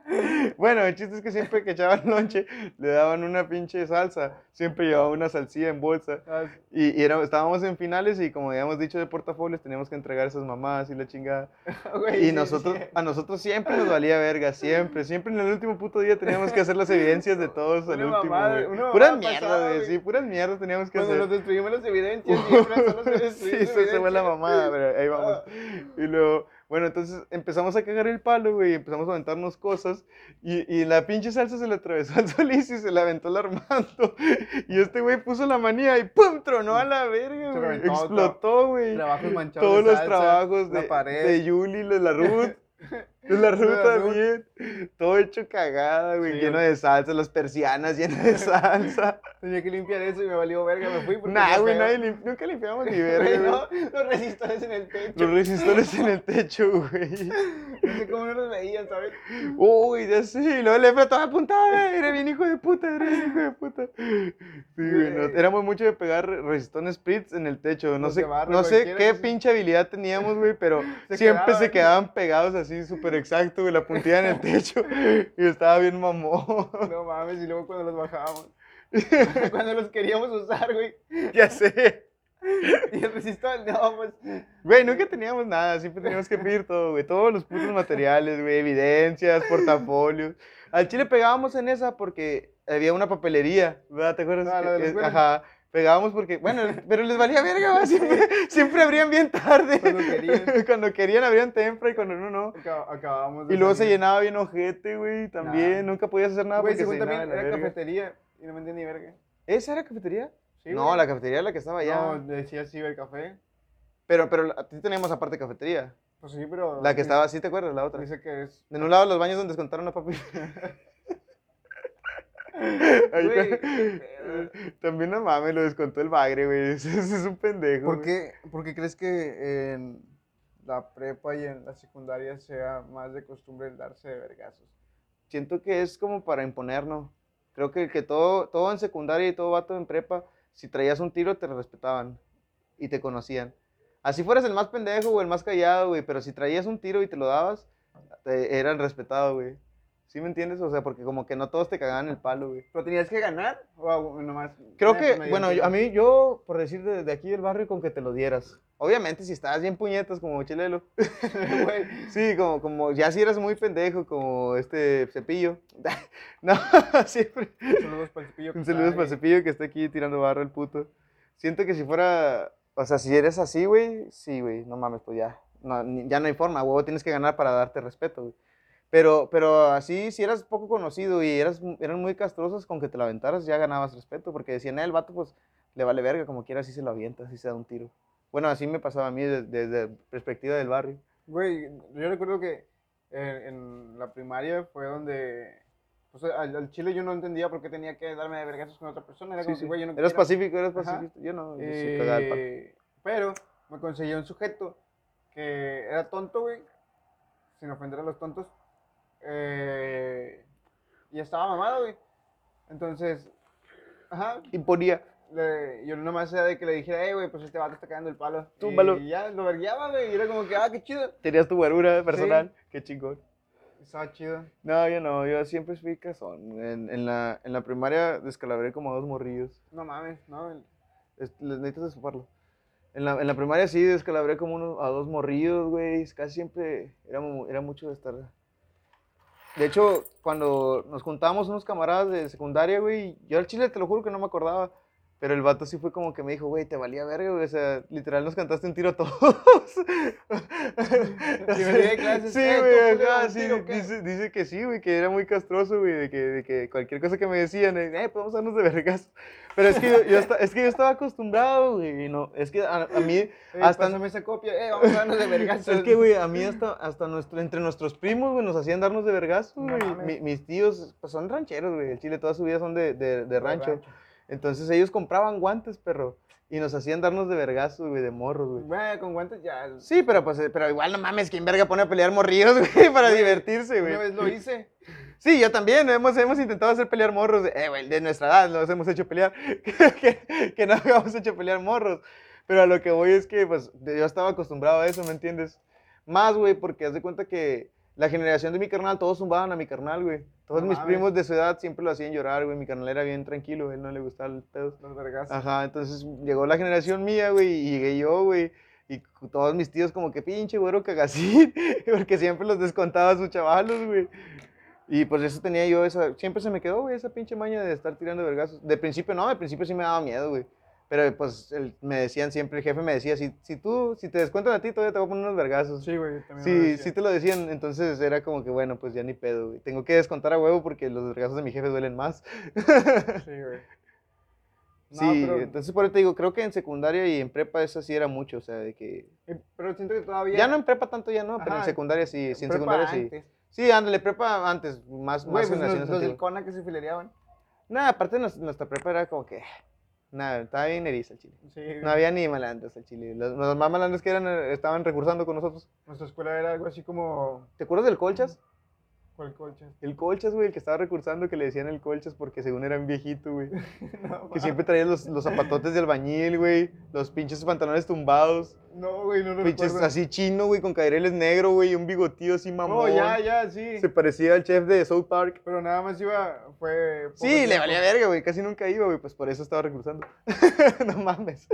bueno, el chiste es que siempre que echaban lonche, le daban una pinche salsa. Siempre llevaba una salsilla en bolsa. Ah, Y, y era- estábamos en finales y como habíamos dicho de portafolios, teníamos que entregar esas mamadas y la chingada. güey, Y nosotros, sí. a nosotros siempre nos valía verga, siempre. Siempre en el último puto día teníamos que hacer las evidencias de todos al último, Puras mierdas, güey. Sí, puras mierdas teníamos que Cuando hacer. nos destruimos las evidencias, siempre solo se sí, eso se fue la mamada, pero ahí vamos. Ah. Y luego, bueno, entonces empezamos a cagar el palo, güey, empezamos a aventarnos cosas. Y, y la pinche salsa se le atravesó al Solís y se la aventó al Armando. Y este güey puso la manía y ¡pum! Tronó a la verga, güey. Explotó, güey. Trabajos manchados Todos de los trabajos la de, pared. de Yuli, de la Ruth. De la Ruth. también. Todo hecho cagada, güey. Sí, lleno de salsa, las persianas llenas de salsa. Tenía que limpiar eso y me valió verga, me fui. porque nah, güey, nadie lim- nunca limpiamos ni verga, no, los resistores en el techo. Los resistores en el techo, güey. No sé cómo no los veían, ¿sabes? Uy, ya sé. Y luego le toda apuntada. Era bien hijo de puta, era bien hijo de puta. Sí, güey. no, éramos mucho de pegar resistones Spritz en el techo. No sé, no sé qué pinche habilidad teníamos, güey, pero Se siempre se quedaban. quedaban pegados así, súper exacto, güey, la puntilla en el techo. Y estaba bien mamón. No mames, y luego cuando los bajábamos. cuando los queríamos usar, güey. ya sé. Y el resistor, no, pues. Güey, nunca teníamos nada, siempre teníamos que pedir todo, güey. Todos los putos materiales, güey, evidencias, portafolios. Al chile pegábamos en esa porque había una papelería, ¿verdad? ¿Te acuerdas? Ah, la de la. Ajá. Pegábamos porque, bueno, pero les valía verga. Siempre, siempre abrían bien tarde. Cuando querían. cuando querían abrían temprano y cuando no, no. Acab- Acabamos de Y luego se llenaba bien ojete, güey, también. Nah. Nunca podías hacer nada Güey, porque se según también era verga. cafetería y no me entendí verga. ¿Esa era cafetería? Sí, no, güey. la cafetería era la que estaba allá. No, decía cibercafé. Pero, pero a ti teníamos aparte cafetería. Pues sí, pero. La que estaba, ¿sí te acuerdas? La otra. Dice que es. En un lado los baños donde descontaron a papi. Ahí Güey, está. qué pedo. También no mames, lo descontó el bagre, güey. Ese, es un pendejo. ¿Por qué, por qué crees que en la prepa y en la secundaria sea más de costumbre el darse de vergazos? Siento que es como para imponernos. Creo que, que todo, todo en secundaria y todo vato en prepa, si traías un tiro te respetaban y te conocían. Así fueras el más pendejo o el más callado, güey, pero si traías un tiro y te lo dabas, te, eran respetados, güey. ¿Sí me entiendes? O sea, porque como que no todos te cagaban el palo, güey. ¿Pero tenías que ganar? ¿O a- nomás? Creo que, bueno, yo- a mí, yo, por decir de, de aquí del barrio, con que te lo dieras. Obviamente, si estabas bien puñetas como Chelelo. Güey, Sí, como, como ya si eras muy pendejo, como este cepillo. no, siempre. saludos para el cepillo. que Un está saludo para el cepillo que está aquí tirando barro el puto. Siento que si fuera, o sea, si eres así, güey, sí, güey, no mames, pues ya. No, ya no hay forma, huevo, tienes que ganar para darte respeto, güey. Pero, pero así, si eras poco conocido y eras, eran muy castrosos, con que te la aventaras ya ganabas respeto, porque decían, "Eh, el vato, pues, le vale verga, como quiera, así se lo avienta, así se da un tiro. Bueno, así me pasaba a mí desde, desde perspectiva del barrio. Güey, yo recuerdo que en, en la primaria fue donde. Pues al, al chile yo no entendía por qué tenía que darme de vergazos con otra persona. Era Sí, como sí. que, güey, yo no eras quiero- pacífico, eras pacífico. Yo no, yo sí. Eh, pero me conseguí un sujeto que era tonto, güey. Sin ofender a los tontos. Eh, y estaba mamado, güey. Entonces, ajá. Imponía. le- yo nomás era de que le dijera, hey, güey, pues este vato está cagando el palo. Túmbalo. Y ya lo vergueaba, güey. Y era como que, ah, qué chido. Tenías tu guarura personal, qué chingón. Estaba chido. No, yo no, yo siempre fui casón. En, en, la, en la primaria descalabré como a dos morrillos. No mames, ¿no? Es- les necesitas desfoparlo. En la, en la primaria sí descalabré como uno, a dos morrillos, güey. Casi siempre era, era mucho de estar. De hecho, cuando nos juntábamos unos camaradas de secundaria, güey, yo al chile te lo juro que no me acordaba. Pero el vato sí fue como que me dijo, güey, te valía verga, güey. O sea, literal nos cantaste un tiro a todos. De clases, sí, "Eh, güey, ajá, sí. tiro, ¿qué?" Dice, dice que sí, güey, que era muy castroso, güey, de que, de que cualquier cosa que me decían, eh, podemos darnos de vergas. Pero es que yo, yo esta- es que yo estaba acostumbrado, güey. y No, es que a, a mí, Eh, hasta pásame esa copia, eh, vamos a darnos de vergas. es que, güey, a mí hasta, hasta nuestro, entre nuestros primos, güey, nos hacían darnos de vergazo, No güey. mames. Mi- mis tíos, pues son rancheros, güey. El Chile toda su vida son de, de, de rancho. Entonces ellos compraban guantes, perro. Y nos hacían darnos de vergazo, güey, de morros, güey. Bueno, con guantes ya. Sí, pero pues, eh, pero igual no mames, ¿quién verga pone a pelear morrillos, güey, para Güey, divertirse, Una güey? vez lo hice. Sí, yo también, hemos, hemos intentado hacer pelear morros, eh, güey, de nuestra edad los hemos hecho pelear, que, que no habíamos hecho pelear morros. Pero a lo que voy es que, pues, de- yo estaba acostumbrado a eso, ¿me entiendes? Más, güey, porque haz de cuenta que la generación de mi carnal, todos zumbaban a mi carnal, güey. Todos No mis mames. primos de su edad siempre lo hacían llorar, güey. Mi carnal era bien tranquilo, él no le gustaba el pedo. Los vergas. Ajá, entonces llegó la generación mía, güey, y llegué yo, güey. Y todos mis tíos como que pinche güero cagacín, porque siempre los descontaba a sus chavalos, güey. Y pues eso tenía yo, esa, siempre se me quedó, güey, esa pinche maña de estar tirando vergazos. De principio no, de principio sí me daba miedo, güey. Pero pues el- me decían siempre, el jefe me decía, si, si tú, si te descuentan a ti, todavía te voy a poner unos vergazos. Sí, güey, también. Sí, sí te lo decían, entonces era como que bueno, pues ya ni pedo, güey. Tengo que descontar a huevo porque los vergazos de mi jefe duelen más. Sí, güey. No, sí, pero, entonces por eso te digo, creo que en secundaria y en prepa eso sí era mucho, o sea, de que... eh, pero siento que todavía. Ya no en prepa tanto, ya no, pero en secundaria sí, sí en secundaria sí. antes. Sí, ándale, prepa antes, más, Güey, más pues los, generaciones los del. Cona que se filereaban. Nada, aparte nuestra prepa era como que... Nada, estaba bien eriza el chile. Sí, No había ni malandros el chile. Los, los más malandros que eran eh, estaban recursando con nosotros. Nuestra escuela era algo así como. ¿Te acuerdas del Colchas? ¿Cuál colcha? El Colchas, güey, el que estaba recursando que le decían el Colchas porque según era un viejito, güey. no, Que siempre traía los, los zapatotes de albañil, güey. Los pinches pantalones tumbados. No, güey, no lo Pinches recuerdo. así chino, güey, con cadereles negro, güey, y un bigotío así mamón. No, ya, ya, sí. Se parecía al chef de South Park. Pero nada más iba. Fue. Sí, le valía verga, güey. Casi nunca iba, güey. Pues por eso estaba recursando. no mames.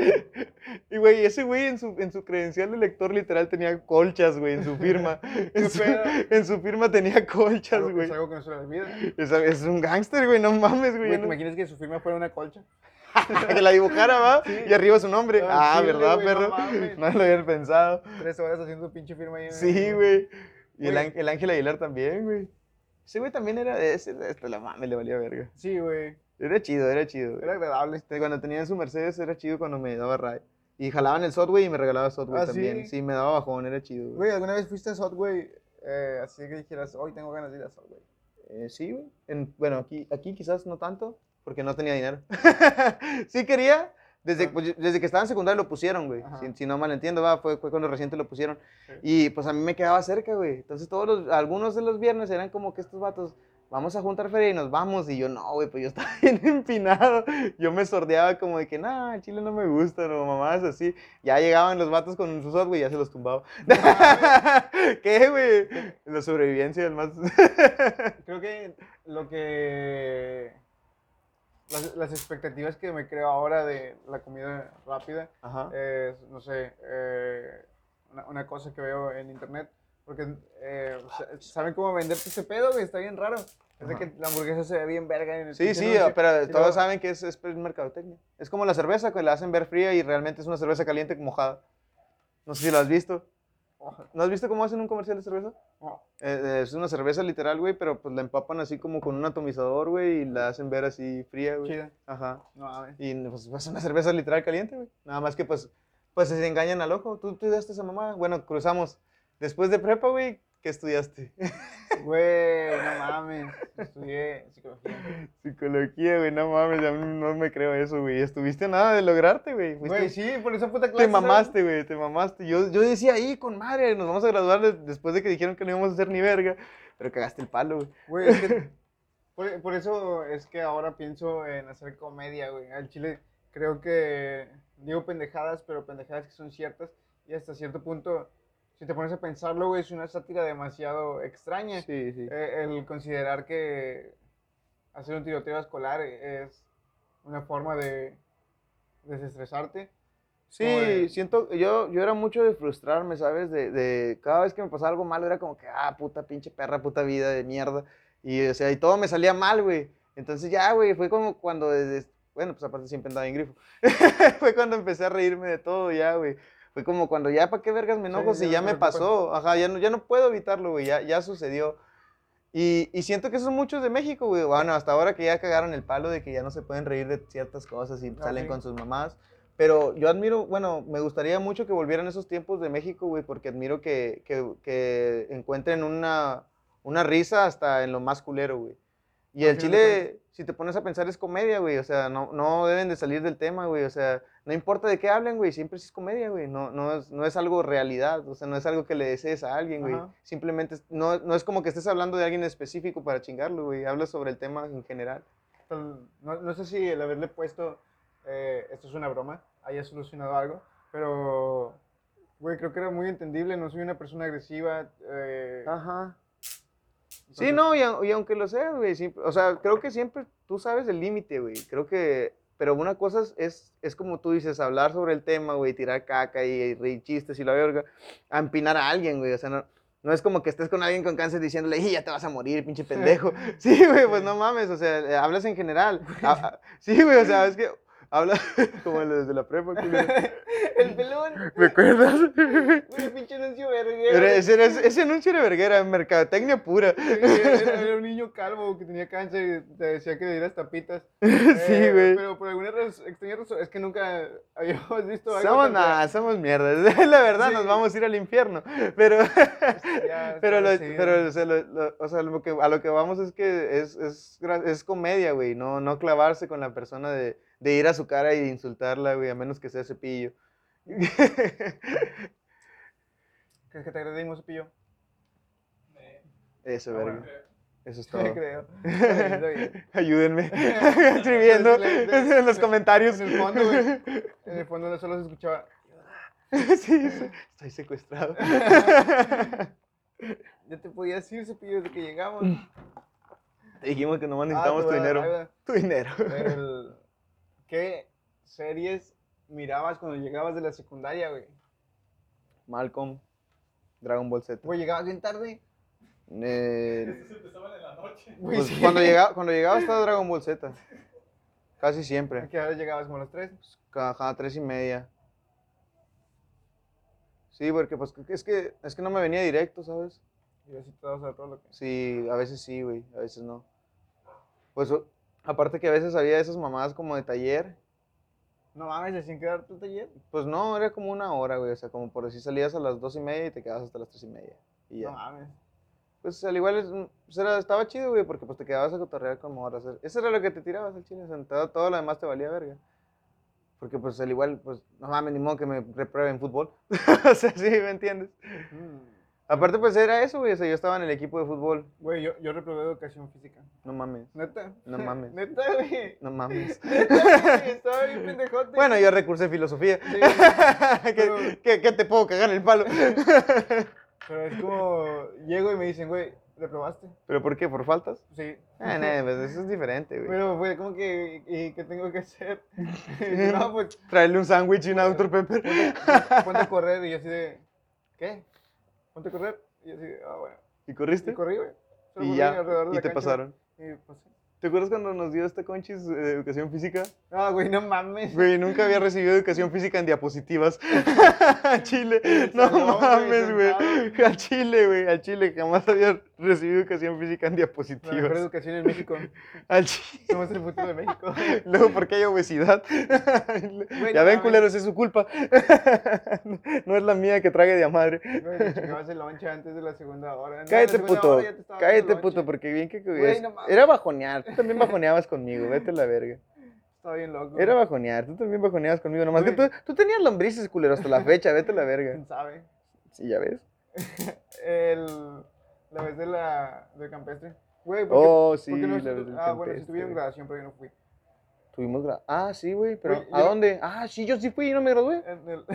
Y, güey, ese güey en su, en su credencial de lector literal tenía colchas, güey, en su firma. en, su, pedo? en su firma tenía colchas, güey. Es algo que no se le olvida. Es, es un gángster, güey. No mames, güey. ¿te imaginas que su firma fuera una colcha? que la dibujara, ¿va? Sí. Y arriba su nombre. Ah, Ah, chile, ¿verdad, no perro? mames. No lo habían pensado. Tres horas haciendo pinche firma ahí. Sí, güey. Y el, el Ángel Aguilar también, güey. Ese güey también era de ese, de este, la mames, le valía verga. Sí, güey. Era chido, era chido. Era agradable. Este, Cuando tenía su Mercedes era chido cuando me daba ray. Y jalaban el Subway y me regalaba Subway ¿Ah, también. sí? Sí? me daba bajón, era chido. güey. Güey, ¿alguna vez fuiste a Subway? Eh, así que dijeras, hoy tengo ganas de ir a Subway. Eh, sí, güey. En- Bueno, aquí, aquí quizás no tanto, porque no tenía dinero. sí quería. Desde, pues, desde que estaba en secundaria lo pusieron, güey. Si, si no mal entiendo, va, fue, fue cuando reciente lo pusieron. Sí. Y pues a mí me quedaba cerca, güey. Entonces todos los, algunos de los viernes eran como que estos vatos, vamos a juntar feria y nos vamos. Y yo, no, güey, pues yo estaba bien empinado. Yo me sordeaba como de que, nah, chile no me gusta, no, mamás así. Ya llegaban los vatos con sus güey, ya se los tumbaba. ¿Qué, güey? La sobrevivencia del más... Creo que lo que. Las, las expectativas que me creo ahora de la comida rápida es, no sé, eh, una, una cosa que veo en internet. Porque eh, sa- saben cómo venderte ese pedo, güey, está bien raro. Es de que la hamburguesa se ve bien verga en el Sí, sí, anuncio, pero todos luego- saben que es, es mercadotecnia. Es como la cerveza, que la hacen ver fría y realmente es una cerveza caliente mojada. No sé si lo has visto. ¿No has visto cómo hacen un comercial de cerveza? oh, Eh, eh, es una cerveza literal, güey, pero pues la empapan así como con un atomizador, güey, y la hacen ver así fría, güey. chida. Ajá. No mames. Y pues es una cerveza literal caliente, güey. Nada más que pues, pues se engañan al ojo. ¿Tú, tú estudiaste esa mamá? Bueno, cruzamos. Después de prepa, güey, ¿qué estudiaste? Güey, no mames. Estudié psicología. Psicología, güey, no mames, ya no me creo eso, güey. Estuviste a nada de lograrte, güey. Güey, sí, por esa puta clase. Te mamaste, güey, te mamaste. Yo, yo decía ahí con madre, nos vamos a graduar de- después de que dijeron que no íbamos a hacer ni verga. Pero cagaste el palo, güey. Güey, es que por, por eso es que ahora pienso en hacer comedia, güey. Al chile creo que digo pendejadas, pero pendejadas que son ciertas y hasta cierto punto, si te pones a pensarlo, güey, es una sátira demasiado extraña. Sí, sí. Eh, el considerar que hacer un tiroteo escolar es una forma de desestresarte. Sí, de- siento, yo, yo era mucho de frustrarme, ¿sabes? De, de cada vez que me pasaba algo malo era como que, ah, puta pinche perra, puta vida de mierda. Y, o sea, y todo me salía mal, güey. Entonces ya, güey, fue como cuando desde, bueno, pues aparte siempre andaba en grifo. Fue cuando empecé a reírme de todo ya, güey. Fue como cuando ya, ¿para qué vergas me Sí, enojo si ya me preocupas. pasó? Ajá, ya no, ya no puedo evitarlo, güey, ya, ya sucedió. Y, y siento que son muchos de México, güey. Bueno, hasta ahora que ya cagaron el palo de que ya no se pueden reír de ciertas cosas y Ah, salen sí. con sus mamás. Pero yo admiro, bueno, me gustaría mucho que volvieran esos tiempos de México, güey, porque admiro que, que, que encuentren una, una risa hasta en lo más culero, güey. Y el chile, si te pones a pensar, es comedia, güey. O sea, no, no deben de salir del tema, güey. O sea, no importa de qué hablen, güey. Siempre es comedia, güey. No, no, es, no es algo realidad. O sea, no es algo que le desees a alguien, güey. Ajá. Simplemente, no, no es como que estés hablando de alguien específico para chingarlo, güey. Hablas sobre el tema en general. No, no sé si el haberle puesto eh, esto es una broma haya solucionado algo, pero, güey, creo que era muy entendible. No soy una persona agresiva. eh, Ajá. Sí, no, y, y aunque lo seas, güey, o sea, creo que siempre tú sabes el límite, güey, creo que, pero una cosa es- es, es como tú dices, hablar sobre el tema, güey, tirar caca y, y reír chistes y la verga, a empinar a alguien, güey, o sea, no, no es como que estés con alguien con cáncer diciéndole, "Ih, ya te vas a morir, pinche pendejo, sí, güey, pues no mames, o sea, eh, hablas en general, sí, güey, o sea, es que habla como los de la prepa, culero. el pelón. ¿recuerdas? Güey, pinche anuncio verguero. Era- ese, ese- ese anuncio era verguera, mercadotecnia pura. Era, era un niño calvo que tenía cáncer y te decía que le dieras tapitas. Sí, Eh, güey. Pero por alguna raz- extraña razón, es que nunca habíamos visto algo. Somos nada, somos mierdas. La verdad, Sí. nos vamos a ir al infierno. Pero, Ya, pero, lo, pero o sea, lo, lo- o sea, lo que, a lo que vamos es que es, es, es comedia, güey. No, no clavarse con la persona de, de ir a su cara y insultarla, güey, a menos que sea cepillo. ¿Crees que te agradecimos, Cepillo? Eso, verga. Eso es todo. creo. Ayúdenme escribiendo en los comentarios. En el fondo, güey. En el fondo no solo se escuchaba. Sí, estoy secuestrado. Ya te podías ir, Cepillo, desde que llegamos. Te dijimos que nomás Ah, necesitamos tu dinero. Tu dinero. El- ¿Qué series mirabas cuando llegabas de la secundaria, güey? Malcolm, Dragon Ball Z. Güey, llegabas bien tarde. Eh, Esos empezaban en la noche. Güey, pues, sí. cuando, llegaba, cuando llegaba estaba Dragon Ball Z. Casi ¿A siempre. qué hora llegabas? ¿Como a las 3? Cada tres y media. Sí, porque pues es que, es que no me venía directo, ¿sabes? Y así te vas a todo lo que... Sí, a veces sí, güey, a veces no. Pues aparte que a veces había esas mamadas como de taller. No mames, ¿decían que dar tu taller? Pues no, era como una hora, güey. O sea, como por decir salías a las dos y media y te quedabas hasta las tres y media. Y ya. No mames. Pues al igual pues, era- estaba chido, güey, porque pues te quedabas a cotorrear como horas. Eso era lo que te tirabas al chile, o sea, todo, lo demás te valía verga. Porque pues al igual, pues, no mames, ni modo que me repruebe en fútbol. o sea, sí, ¿me entiendes? Mm. Aparte, pues era eso, güey, o sea, yo estaba en el equipo de fútbol. Güey, yo, yo reprobé educación física. No mames, ¿Neta? No mames. ¿Neta, güey? no mames. ¿Neta, güey? Estaba bien pendejote. bueno, yo recursé filosofía. Sí, ¿Qué, pero- qué- qué te puedo cagar en el palo? Pero es como... Llego y me dicen, güey, ¿reprobaste? ¿Pero por qué? ¿Por faltas? Sí. Ah, no, pues eso es diferente, güey. Pero fue como que... ¿Y qué tengo que hacer? no, pues... Traerle un sándwich y una Dr. Pepper. Ponte a correr y yo así de... ¿Qué? Ponte a correr. Y así. Ah, bueno. ¿Y Y corriste? corrí, güey. Solo Y corrí ya, alrededor de y la te cancha, pasaron. Y pasé. ¿Te acuerdas cuando nos dio este conchis de educación física? Ah, güey, no mames. Güey, nunca había recibido educación física en diapositivas. A Chile. No salón, mames, güey. Al Chile, güey. Al Chile. Jamás había recibido educación física en La mejor diapositivas. educación en México. Al Chile. Somos el futuro de México. Luego, ¿por qué hay obesidad? Güey, ya no ven, culeros, es su culpa. No es la mía que trague de a madre. Güey, chingabas el lonche antes de la segunda hora. No, Cállate, segunda puto. hora Cállate, puto, porque bien que. Güey. Era bajonear. Tú también bajoneabas conmigo. Vete a la verga. Estaba bien loco. Era bajonear. Tú también bajoneabas conmigo. Nomás que tú, tú tenías lombrices, culero, hasta la fecha. Vete a la verga. ¿Quién sabe? Sí, ya ves. El, la vez de la, del campestre. Güey, ¿por qué- Oh, sí, por qué no la vez del Ah, bueno, sí tuvieron grabación, pero yo no fui. Tuvimos gra- Ah, sí, güey, pero ¿a yo- dónde? Ah, sí, yo sí fui y no me gradué. El-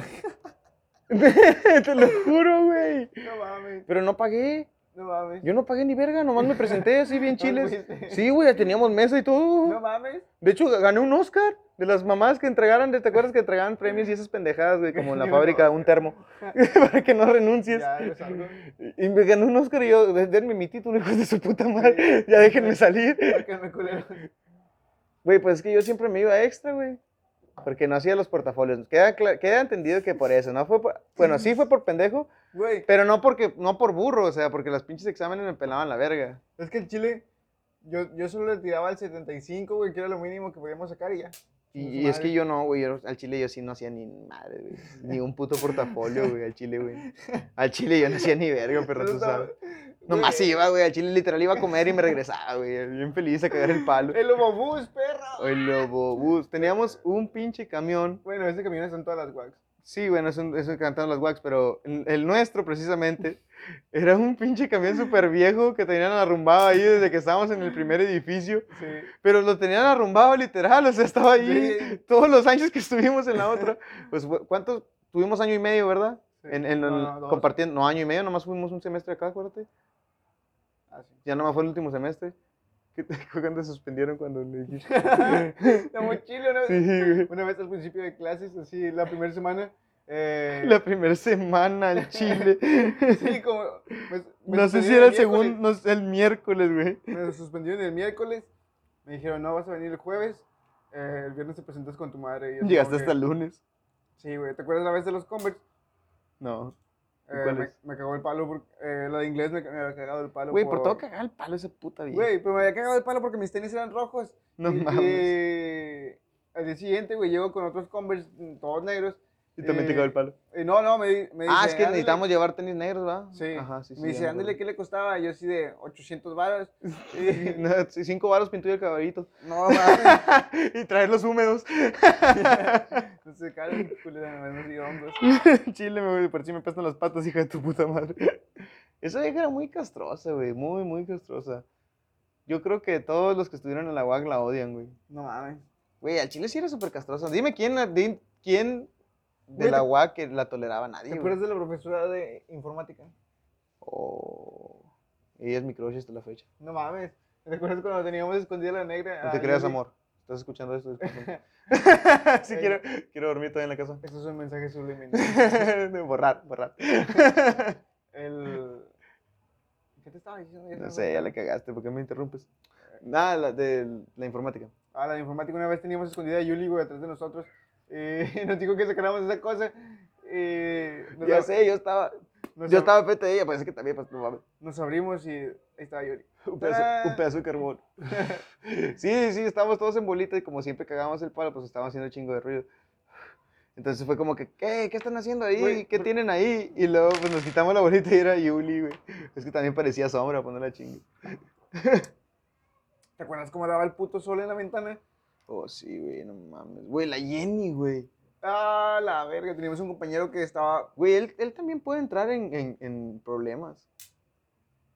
Te lo juro, güey. no mames, Pero no pagué. No mames. Yo no pagué ni verga, nomás me presenté así bien chiles. Sí, güey, ya teníamos mesa y todo. No mames. De hecho, gané un Oscar de las mamás que entregaran, ¿te acuerdas que entregaban premios y esas pendejadas, güey? Como en la fábrica, un termo. Para que no renuncies. Ya, es algo. Y me ganó un Oscar y yo, denme mi título, hijos de su puta madre. Ya déjenme salir. Güey, pues es que yo siempre me iba extra, güey. Porque no hacía los portafolios. Queda, queda entendido que por eso, no fue por- Bueno, sí fue por pendejo, Güey, pero no porque, no por burro, o sea, porque los pinches exámenes me pelaban la verga. es que el chile, yo, yo solo le tiraba al 75, güey, que era lo mínimo que podíamos sacar y ya. Y, es que yo no, güey, yo al chile yo sí no hacía ni madre, güey. Ni un puto portafolio, güey, al chile, güey. Al chile yo no hacía ni verga, pero tú sabes. Nomás iba, güey, al chile literal iba a comer y me regresaba, güey, bien feliz a cagar el palo. El Lobobús, perro. El lobobús. Teníamos un pinche camión. Bueno, ese camión en todas las wax. Sí, bueno, eso, eso cantaban las wax, pero el, el nuestro precisamente era un pinche camión súper viejo que tenían arrumbado ahí desde que estábamos en el primer edificio. Sí. Pero lo tenían arrumbado literal, o sea, estaba ahí Sí. todos los años que estuvimos en la otra. Pues, ¿cuántos? Tuvimos año y medio, ¿verdad? sí. En, en No, el- no, dos. compartiendo, no, año y medio, nomás fuimos un semestre acá, acuérdate. Ah. Ya nomás fue el último semestre. ¿Qué te cuando suspendieron cuando le dijiste? La mochila una vez. Sí. Una vez al principio de clases, así, la primera semana. eh, La primera semana al Chile. Sí, como. pues, No sé si era el miércoles, segundo, no el miércoles, güey. Me suspendieron el miércoles. Me dijeron, no, vas a venir el jueves. eh, el viernes te presentas con tu madre. y Llegaste hasta el que, lunes. Sí, güey. ¿Te acuerdas la vez de los Converse? No. ¿Y Eh, me, me cagó el palo. Porque, eh, la de inglés me, me había cagado el palo. Güey, por todo cagar el palo esa puta vida. Güey, pero me había cagado el palo porque mis tenis eran rojos. No y, mames. y al día siguiente, güey, llego con otros Converse, mm, todos negros. Y también te eh, cagó el palo. Y no, no, me, me dice. Ah, es que "Ándale". necesitamos llevar tenis negros, ¿va? Sí. Ajá, sí, sí. me dice, ándale. ¿qué le costaba? Yo así de 800 varos. Y- No, sí, cinco varos pintura el caballito. no, mames. y traerlos húmedos. No se caen, culera, más así hongos. Chile, me, por si me pestan las patas, hija de tu puta madre. Esa vieja era muy castrosa, güey. Muy, muy castrosa. Yo creo que todos los que estuvieron en la UAC la odian, güey. No mames. Güey, al chile sí era súper castrosa. Dime quién, quién de la UAC que la toleraba nadie, ¿Te acuerdas de la profesora de informática? Oh, ella es mi crush hasta la fecha. No mames. ¿Te acuerdas cuando teníamos escondida la negra? No te Ah, creas, amor. ¿Estás escuchando esto? Sí, Ey. quiero, quiero dormir todavía en la casa. Eso es un mensaje subliminal. De borrar, borrar. El... ¿Qué te estaba diciendo? No sé, ya la cagaste. ¿Por qué me interrumpes? Nada, la de la informática. Ah, la de informática. Una vez teníamos escondida a Yuli, güey, atrás de nosotros. Y nos dijo que sacáramos esa cosa. Nos Ya ab- sé, yo estaba, nos yo ab- estaba frente a ella, pues es que también, pues, no mames. Nos abrimos y ahí estaba Yuli. Un pedazo, un pedazo de carbón. Sí, sí, estábamos todos en bolita y como siempre cagábamos el palo, pues estábamos haciendo chingo de ruido. Entonces fue como que, ¿qué? ¿Qué están haciendo ahí? Güey, ¿Qué por- tienen ahí? Y luego pues nos quitamos la bolita y era Yuli, güey. Es que también parecía sombra poner la chingue. ¿Te acuerdas cómo daba el puto sol en la ventana? Oh, sí, güey, no mames. Güey, la Jenny, güey. Ah, la verga. Teníamos un compañero que estaba. Güey, él, él también puede entrar en, en, en problemas.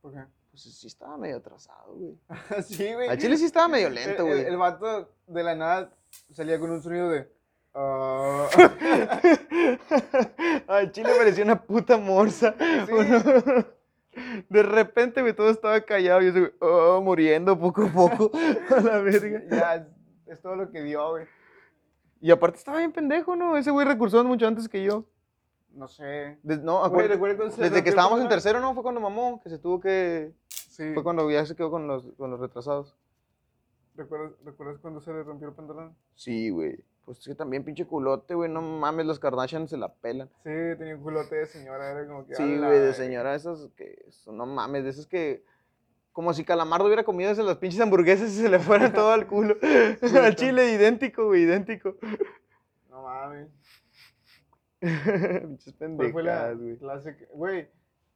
¿Por qué? Pues sí estaba medio atrasado, güey. sí, güey. Al chile sí estaba medio El- lento, el, güey. el vato de la nada salía con un sonido de. ah, Al chile parecía una puta morsa. Sí. De repente, güey, todo estaba callado y yo, güey, oh, muriendo poco a poco. A la verga. ya, es, todo lo que dio, güey. Y aparte estaba bien pendejo, ¿no? Ese güey recursó mucho antes que yo. No sé. No, Güey, desde que estábamos en tercero, ¿no? Fue cuando mamó, que se tuvo que... Sí. Fue cuando ya se quedó con los, con los retrasados. ¿Recuerdas, ¿Recuerdas cuando se le rompió el pantalón? Sí, güey. Pues es que también pinche culote, güey. No mames, los Kardashian se la pelan. Sí, tenía un culote de señora, era como que. Sí, "A la güey, de verga". señora, esas que no mames, de esas que como si Calamardo hubiera comido esas las pinches hamburguesas y se le fueran todo al culo. al chile idéntico, güey, idéntico. No mames. Pinches ¿Cuál fue la güey. Güey,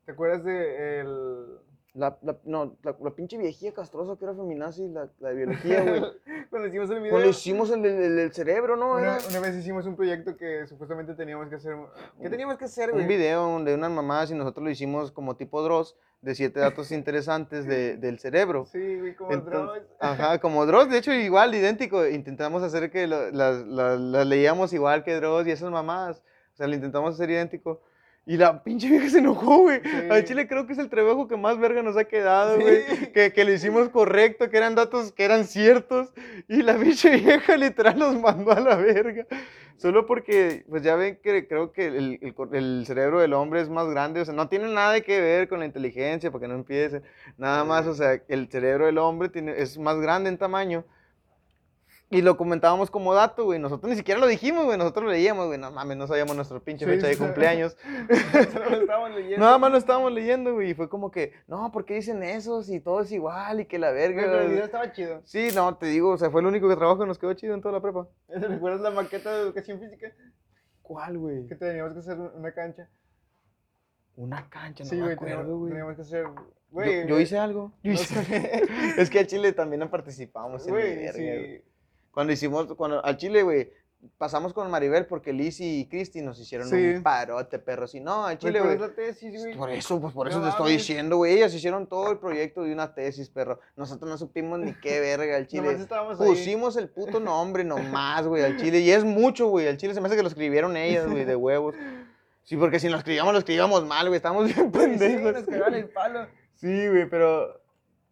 ¿te acuerdas de el. La, la, no, la, la pinche viejilla castrosa que era feminazi, la, la de biología, güey. Cuando hicimos el video. Cuando hicimos el, el, el- cerebro, ¿no? Una, una vez hicimos un proyecto que supuestamente teníamos que hacer. ¿Qué teníamos que hacer, güey? un video de unas mamás y nosotros lo hicimos como tipo Dross, de siete datos interesantes de, del cerebro. Sí, güey, como Entonces- Dross. Ajá, como Dross, de hecho, igual, idéntico. Intentamos hacer que lo- las, las- las leíamos igual que Dross y esas mamás. O sea, lo intentamos hacer idéntico. Y la pinche vieja se enojó, güey. Sí. Al chile creo que es el trabajo que más verga nos ha quedado, güey. Sí. Que, que lo hicimos correcto, que eran datos que eran ciertos. Y la pinche vieja literal los mandó a la verga. Solo porque, pues ya ven que creo que el, el el cerebro del hombre es más grande. O sea, no tiene nada que ver con la inteligencia, para que no empiecen. Nada más, o sea, el cerebro del hombre tiene, es más grande en tamaño. Y lo comentábamos como dato, güey. Nosotros ni siquiera lo dijimos, güey. Nosotros lo leíamos, güey. No mames, no sabíamos nuestra pinche Sí, fecha de cumpleaños. Solo lo estábamos leyendo. Nada más lo estábamos leyendo, güey. Y fue como que, no, ¿por qué dicen eso? Si todo es igual y que la Güey, pero el video verga. estaba chido. Sí, no, te digo, o sea, fue el único que trabajo que nos quedó chido en toda la prepa. ¿Recuerdas la maqueta de educación física? ¿Cuál, güey? Que teníamos que hacer una cancha. Una cancha, no Sí, me güey, acuerdo, teníamos, güey. teníamos que hacer. Yo, Güey, yo hice algo. Yo hice- es que al Chile también participamos en Güey, verga, sí. güey. Cuando hicimos, cuando al Chile, güey, pasamos con Maribel porque Liz y Cristi nos hicieron Sí. un parote, perro. Si no, al Chile, ¿Recuerdas güey. Por eso, pues por eso No te estoy diciendo, güey. Ellas hicieron todo el proyecto de una tesis, perro. Nosotros no supimos ni qué verga al Chile. Pusimos el puto nombre nomás, güey, al Chile. Y es mucho, güey. Al Chile se me hace que lo escribieron ellas, güey, de huevos. Sí, porque si lo escribíamos, lo escribíamos mal, güey. Estábamos bien Sí, pendejos. nos cagaban el palo. Sí, güey, pero.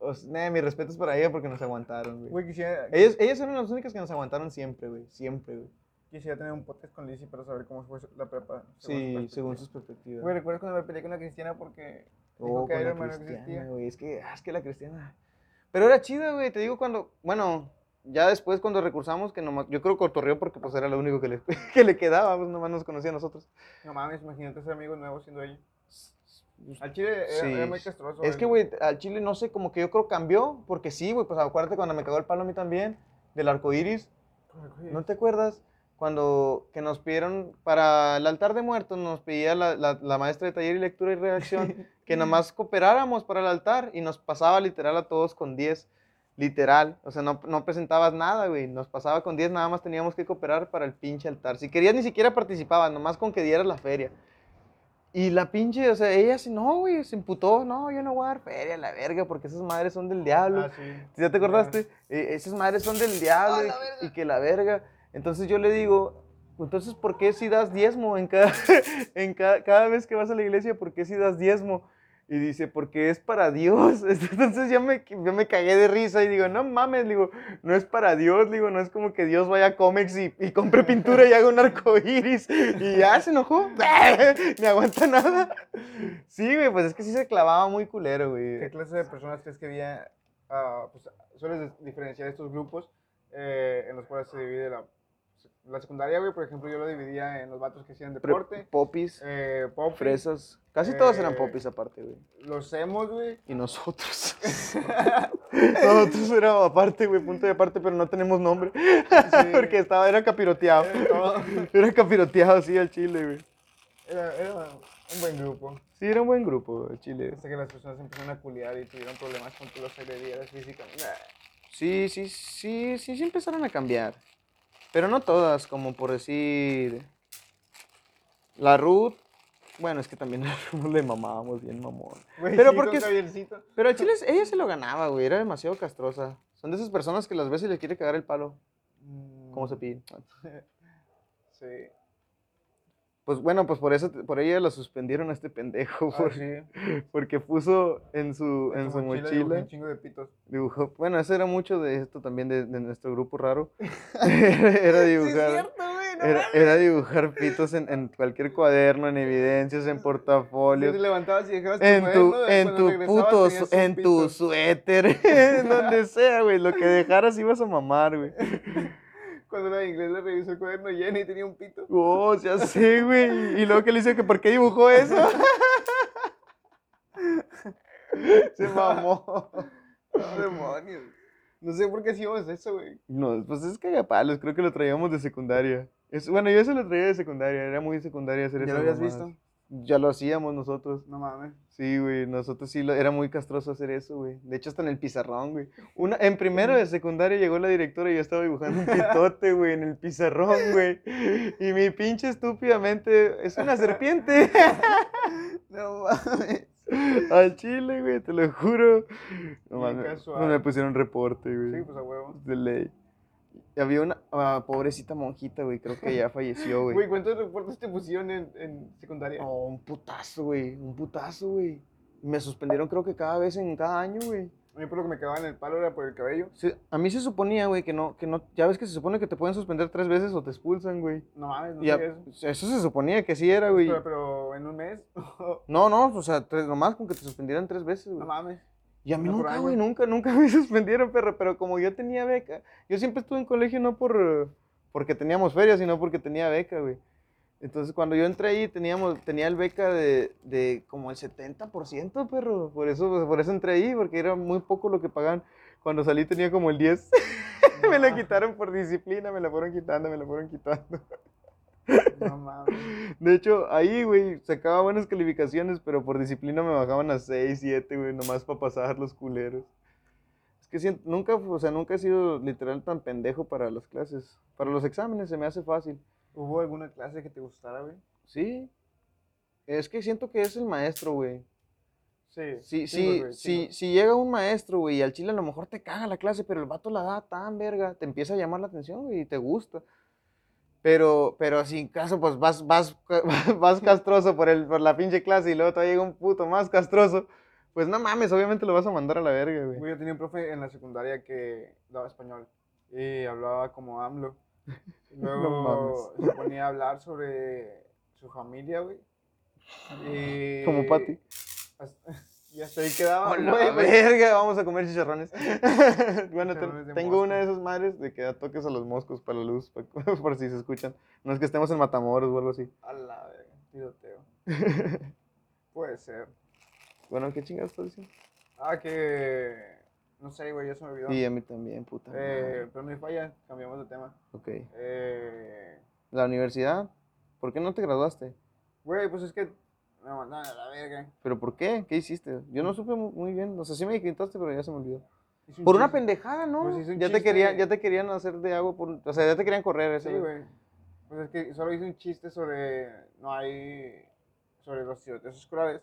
O sea, nah, mis respetos para ella porque nos aguantaron, güey. Güey, quisiera, Ellas, ellas eran las únicas que nos aguantaron siempre, güey. Siempre, güey. quisiera tener un podcast con Lizzy para saber cómo fue la prepa. Sí, su según sus perspectivas. Güey, ¿recuerdas cuando me peleé con la Cristiana porque dijo Oh, que Iron Man no existía? güey. Es que, ah, es que la cristiana. Pero era chida, güey. Te digo cuando. Bueno, ya después cuando recursamos, que nomás. Yo creo que cotorreó porque pues era lo único que le, que le quedaba, pues nomás nos conocía a nosotros. No mames, imagínate ser amigos nuevos siendo ella. Al chile era, Sí. era muy castroso. Es que, güey, al chile no sé, como que yo creo cambió. Porque sí, güey, pues acuérdate cuando me cagó el palo a mí también. Del arco iris. ¿No te acuerdas? Cuando que nos pidieron para el altar de muertos, nos pedía la, la- la maestra de taller y lectura y redacción que nomás cooperáramos para el altar y nos pasaba literal a todos con 10. Literal. O sea, no, no presentabas nada, güey. Nos pasaba con 10, nada más teníamos que cooperar para el pinche altar. Si querías, ni siquiera participabas, nomás con que dieras la feria. Y la pinche, o sea, ella sí, no, güey, se imputó, no, yo no voy a dar feria, la verga, porque esas madres son del diablo. Ah, sí. ¿Ya te acordaste? Eh, esas madres son del diablo Ah, y- y, que la verga. Entonces yo le digo, entonces, ¿por qué si das diezmo en cada, en cada, cada vez que vas a la iglesia? ¿Por qué si das diezmo? Y dice, porque es para Dios. Entonces ya me, yo me cagué de risa y digo, no mames, digo, no es para Dios, digo, no es como que Dios vaya a Comex y, y compre pintura y haga un arco iris. Y ya se enojó, ni aguanta nada. Sí, güey, pues es que sí se clavaba muy culero, ¿Qué güey. clase de personas crees que había? ah, pues, sueles diferenciar estos grupos eh, en los cuales se divide la, la secundaria, güey. Por ejemplo, yo lo dividía en los vatos que hacían deporte, Popis. eh, popis, Fresas. Casi todos eran Eh, popis aparte, güey. los emos, güey. Y nosotros. nosotros éramos aparte, güey, punto de aparte, pero no tenemos nombre. Porque estaba, era capiroteado. Era capiroteado, sí, al chile, güey. Era, era un buen grupo. Sí, era un buen grupo, el chile. Hasta que las personas empezaron a culiar y tuvieron problemas con que los agredieras físicamente. Sí, sí, sí, sí, sí empezaron a cambiar. Pero no todas, como por decir. La Ruth. Bueno, es que también Ruth le mamábamos bien mamón. Güey, Pero sí, porque con. Pero al chile ella se lo ganaba, güey. Era demasiado castrosa. Son de esas personas que las y les quiere cagar el palo. Como se pide. Sí. Pues bueno, pues por eso, por ella la suspendieron a este pendejo. Ah, por- sí. Porque puso en su, en su dibujé mochila. Un chingo de pitos. Dibujó. Bueno, eso era mucho de esto también de, de nuestro grupo raro. era dibujar. güey. Era, era dibujar pitos en, en cualquier cuaderno, en evidencias, en Te portafolios. levantabas y dejabas En tu, en tu puto, en tu suéter, en donde sea, güey. Lo que dejaras ibas a mamar, güey. Cuando la de inglés le revisó el cuaderno lleno y tenía un pito. Oh, ya sé, güey. Y luego que le dice que por qué dibujó eso. Se mamó. No, demonios. No sé por qué hacíamos eso, güey. No, pues es cagapalos, creo que lo traíamos de secundaria. Es, bueno, yo eso lo traía de secundaria, era muy secundaria hacer ¿Ya esas lo habías visto? Ya lo hacíamos nosotros. No mames. Sí, güey, nosotros sí, lo- era muy castroso hacer eso, güey. De hecho, hasta en el pizarrón, güey. Una, en primero de secundaria llegó la directora y yo estaba dibujando un pitote, güey, en el pizarrón, güey. Y mi pinche estúpidamente, es una serpiente. No mames. Al chile, güey, te lo juro. No mames, casual. me pusieron reporte, güey. Sí, pues a huevo. De ley. Y Había una ah, pobrecita monjita, güey, creo que ya falleció, güey. Güey, ¿cuántos reportes te pusieron en, en secundaria? Oh, un putazo, güey, un putazo, güey. Me suspendieron creo que cada vez en cada año, güey. A mí por lo que me cagaban el palo era por el cabello. Se- a mí se suponía, güey, que no, que no, ya ves que se supone que te pueden suspender tres veces o te expulsan, güey. No mames, no Y a- sabía eso. eso se suponía que sí era, güey. Pero, pero en un mes. No, no, o sea, tres, nomás con que te suspendieran tres veces, no güey. mames. Y a mí nunca, güey, nunca, nunca me suspendieron, perro. Pero como yo tenía beca, yo siempre estuve en colegio no por porque teníamos feria, sino porque tenía beca, güey. Entonces, cuando yo entré ahí, teníamos, tenía el beca de, de como el 70%, perro. Por eso, pues, por eso entré ahí, porque era muy poco lo que pagaban. Cuando salí tenía como el 10. me la quitaron por disciplina, me la fueron quitando, me la fueron quitando. No mames. De hecho, ahí, güey, sacaba buenas calificaciones, pero por disciplina me bajaban a 6, 7, güey, nomás para pasar los culeros. Es que siento- nunca, o sea, nunca he sido literal tan pendejo para las clases. Para los exámenes se me hace fácil. ¿Hubo alguna clase que te gustara, güey? Sí. Es que siento que es el maestro, güey. Sí. Güey, si, chingos. si llega un maestro, güey, y al chile a lo mejor te caga la clase, pero el vato la da tan verga, te empieza a llamar la atención, güey, y te gusta. Pero, pero si en caso, pues vas, vas, vas castroso por, el, por la pinche clase y luego te llega un puto más castroso, pues no mames, obviamente lo vas a mandar a la verga, güey. Yo tenía un profe en la secundaria que daba español y hablaba como AMLO. Luego se ponía a hablar sobre su familia, güey. Y Como Patty. Y hasta ahí quedaba, ¡Hola, güey, verga! Vamos a comer chicharrones. bueno, te- tengo una de esas madres de que da toques a los moscos para la luz, pa- por si se escuchan. No es que estemos en Matamoros o algo así. A la verga, tiroteo. Puede ser. Bueno, ¿qué chingados estás diciendo? Ah, que... No sé, güey, ya se me olvidó. Sí, a mí también, puta. Eh, pero no hay falla, cambiamos de tema. Ok. Eh, La universidad. ¿Por qué no te graduaste? Güey, pues es que me mandaron a la verga. ¿Pero por qué? ¿Qué hiciste? Yo no supe mu- muy bien. O sea, sí me gritaste, pero ya se me olvidó. Un Por una pendejada, ¿no? Pues hice un ya, te querían, ya te querían hacer de agua por... O sea, ya te querían correr. ese Sí, güey. Pues es que solo hice un chiste sobre. No hay. Sobre los tiroteos escolares.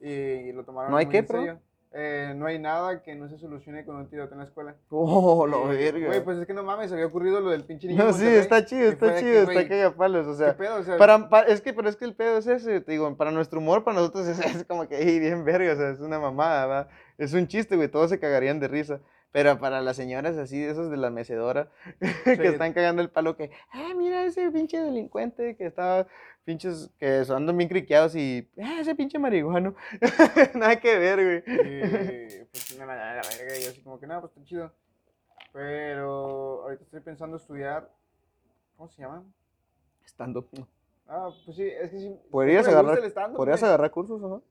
Y lo tomaron ¿No hay muy qué, en serio. Eh, no hay nada que no se solucione con un tiroteo en la escuela. Oh, la Y, verga. Güey, pues es que no mames, había ocurrido lo del pinche niño. no, sí, está chido, está chido, que, está güey, que a palos, o ¿Qué sea... pedo? O sea, Para, pa- es que, pero es que el pedo es ese, te digo, para nuestro humor, para nosotros es, es como que, "Ey, bien verga, o sea, es una mamada, ¿va? Es un chiste, güey, todos se cagarían de risa. Pero para las señoras así, esos de la mecedora, que Sí. están cagando el palo, que, ah, mira ese pinche delincuente que estaba, pinches, que andan bien criqueados y, ah, ese pinche marihuano. Nada que ver, güey. Y pues sí me a la verga. Y así como que nada, pues está chido. Pero ahorita estoy pensando estudiar. ¿Cómo se llama? Estando. Ah, pues sí, es que sí. Podrías agarrar, podrías agarrar cursos, ¿no?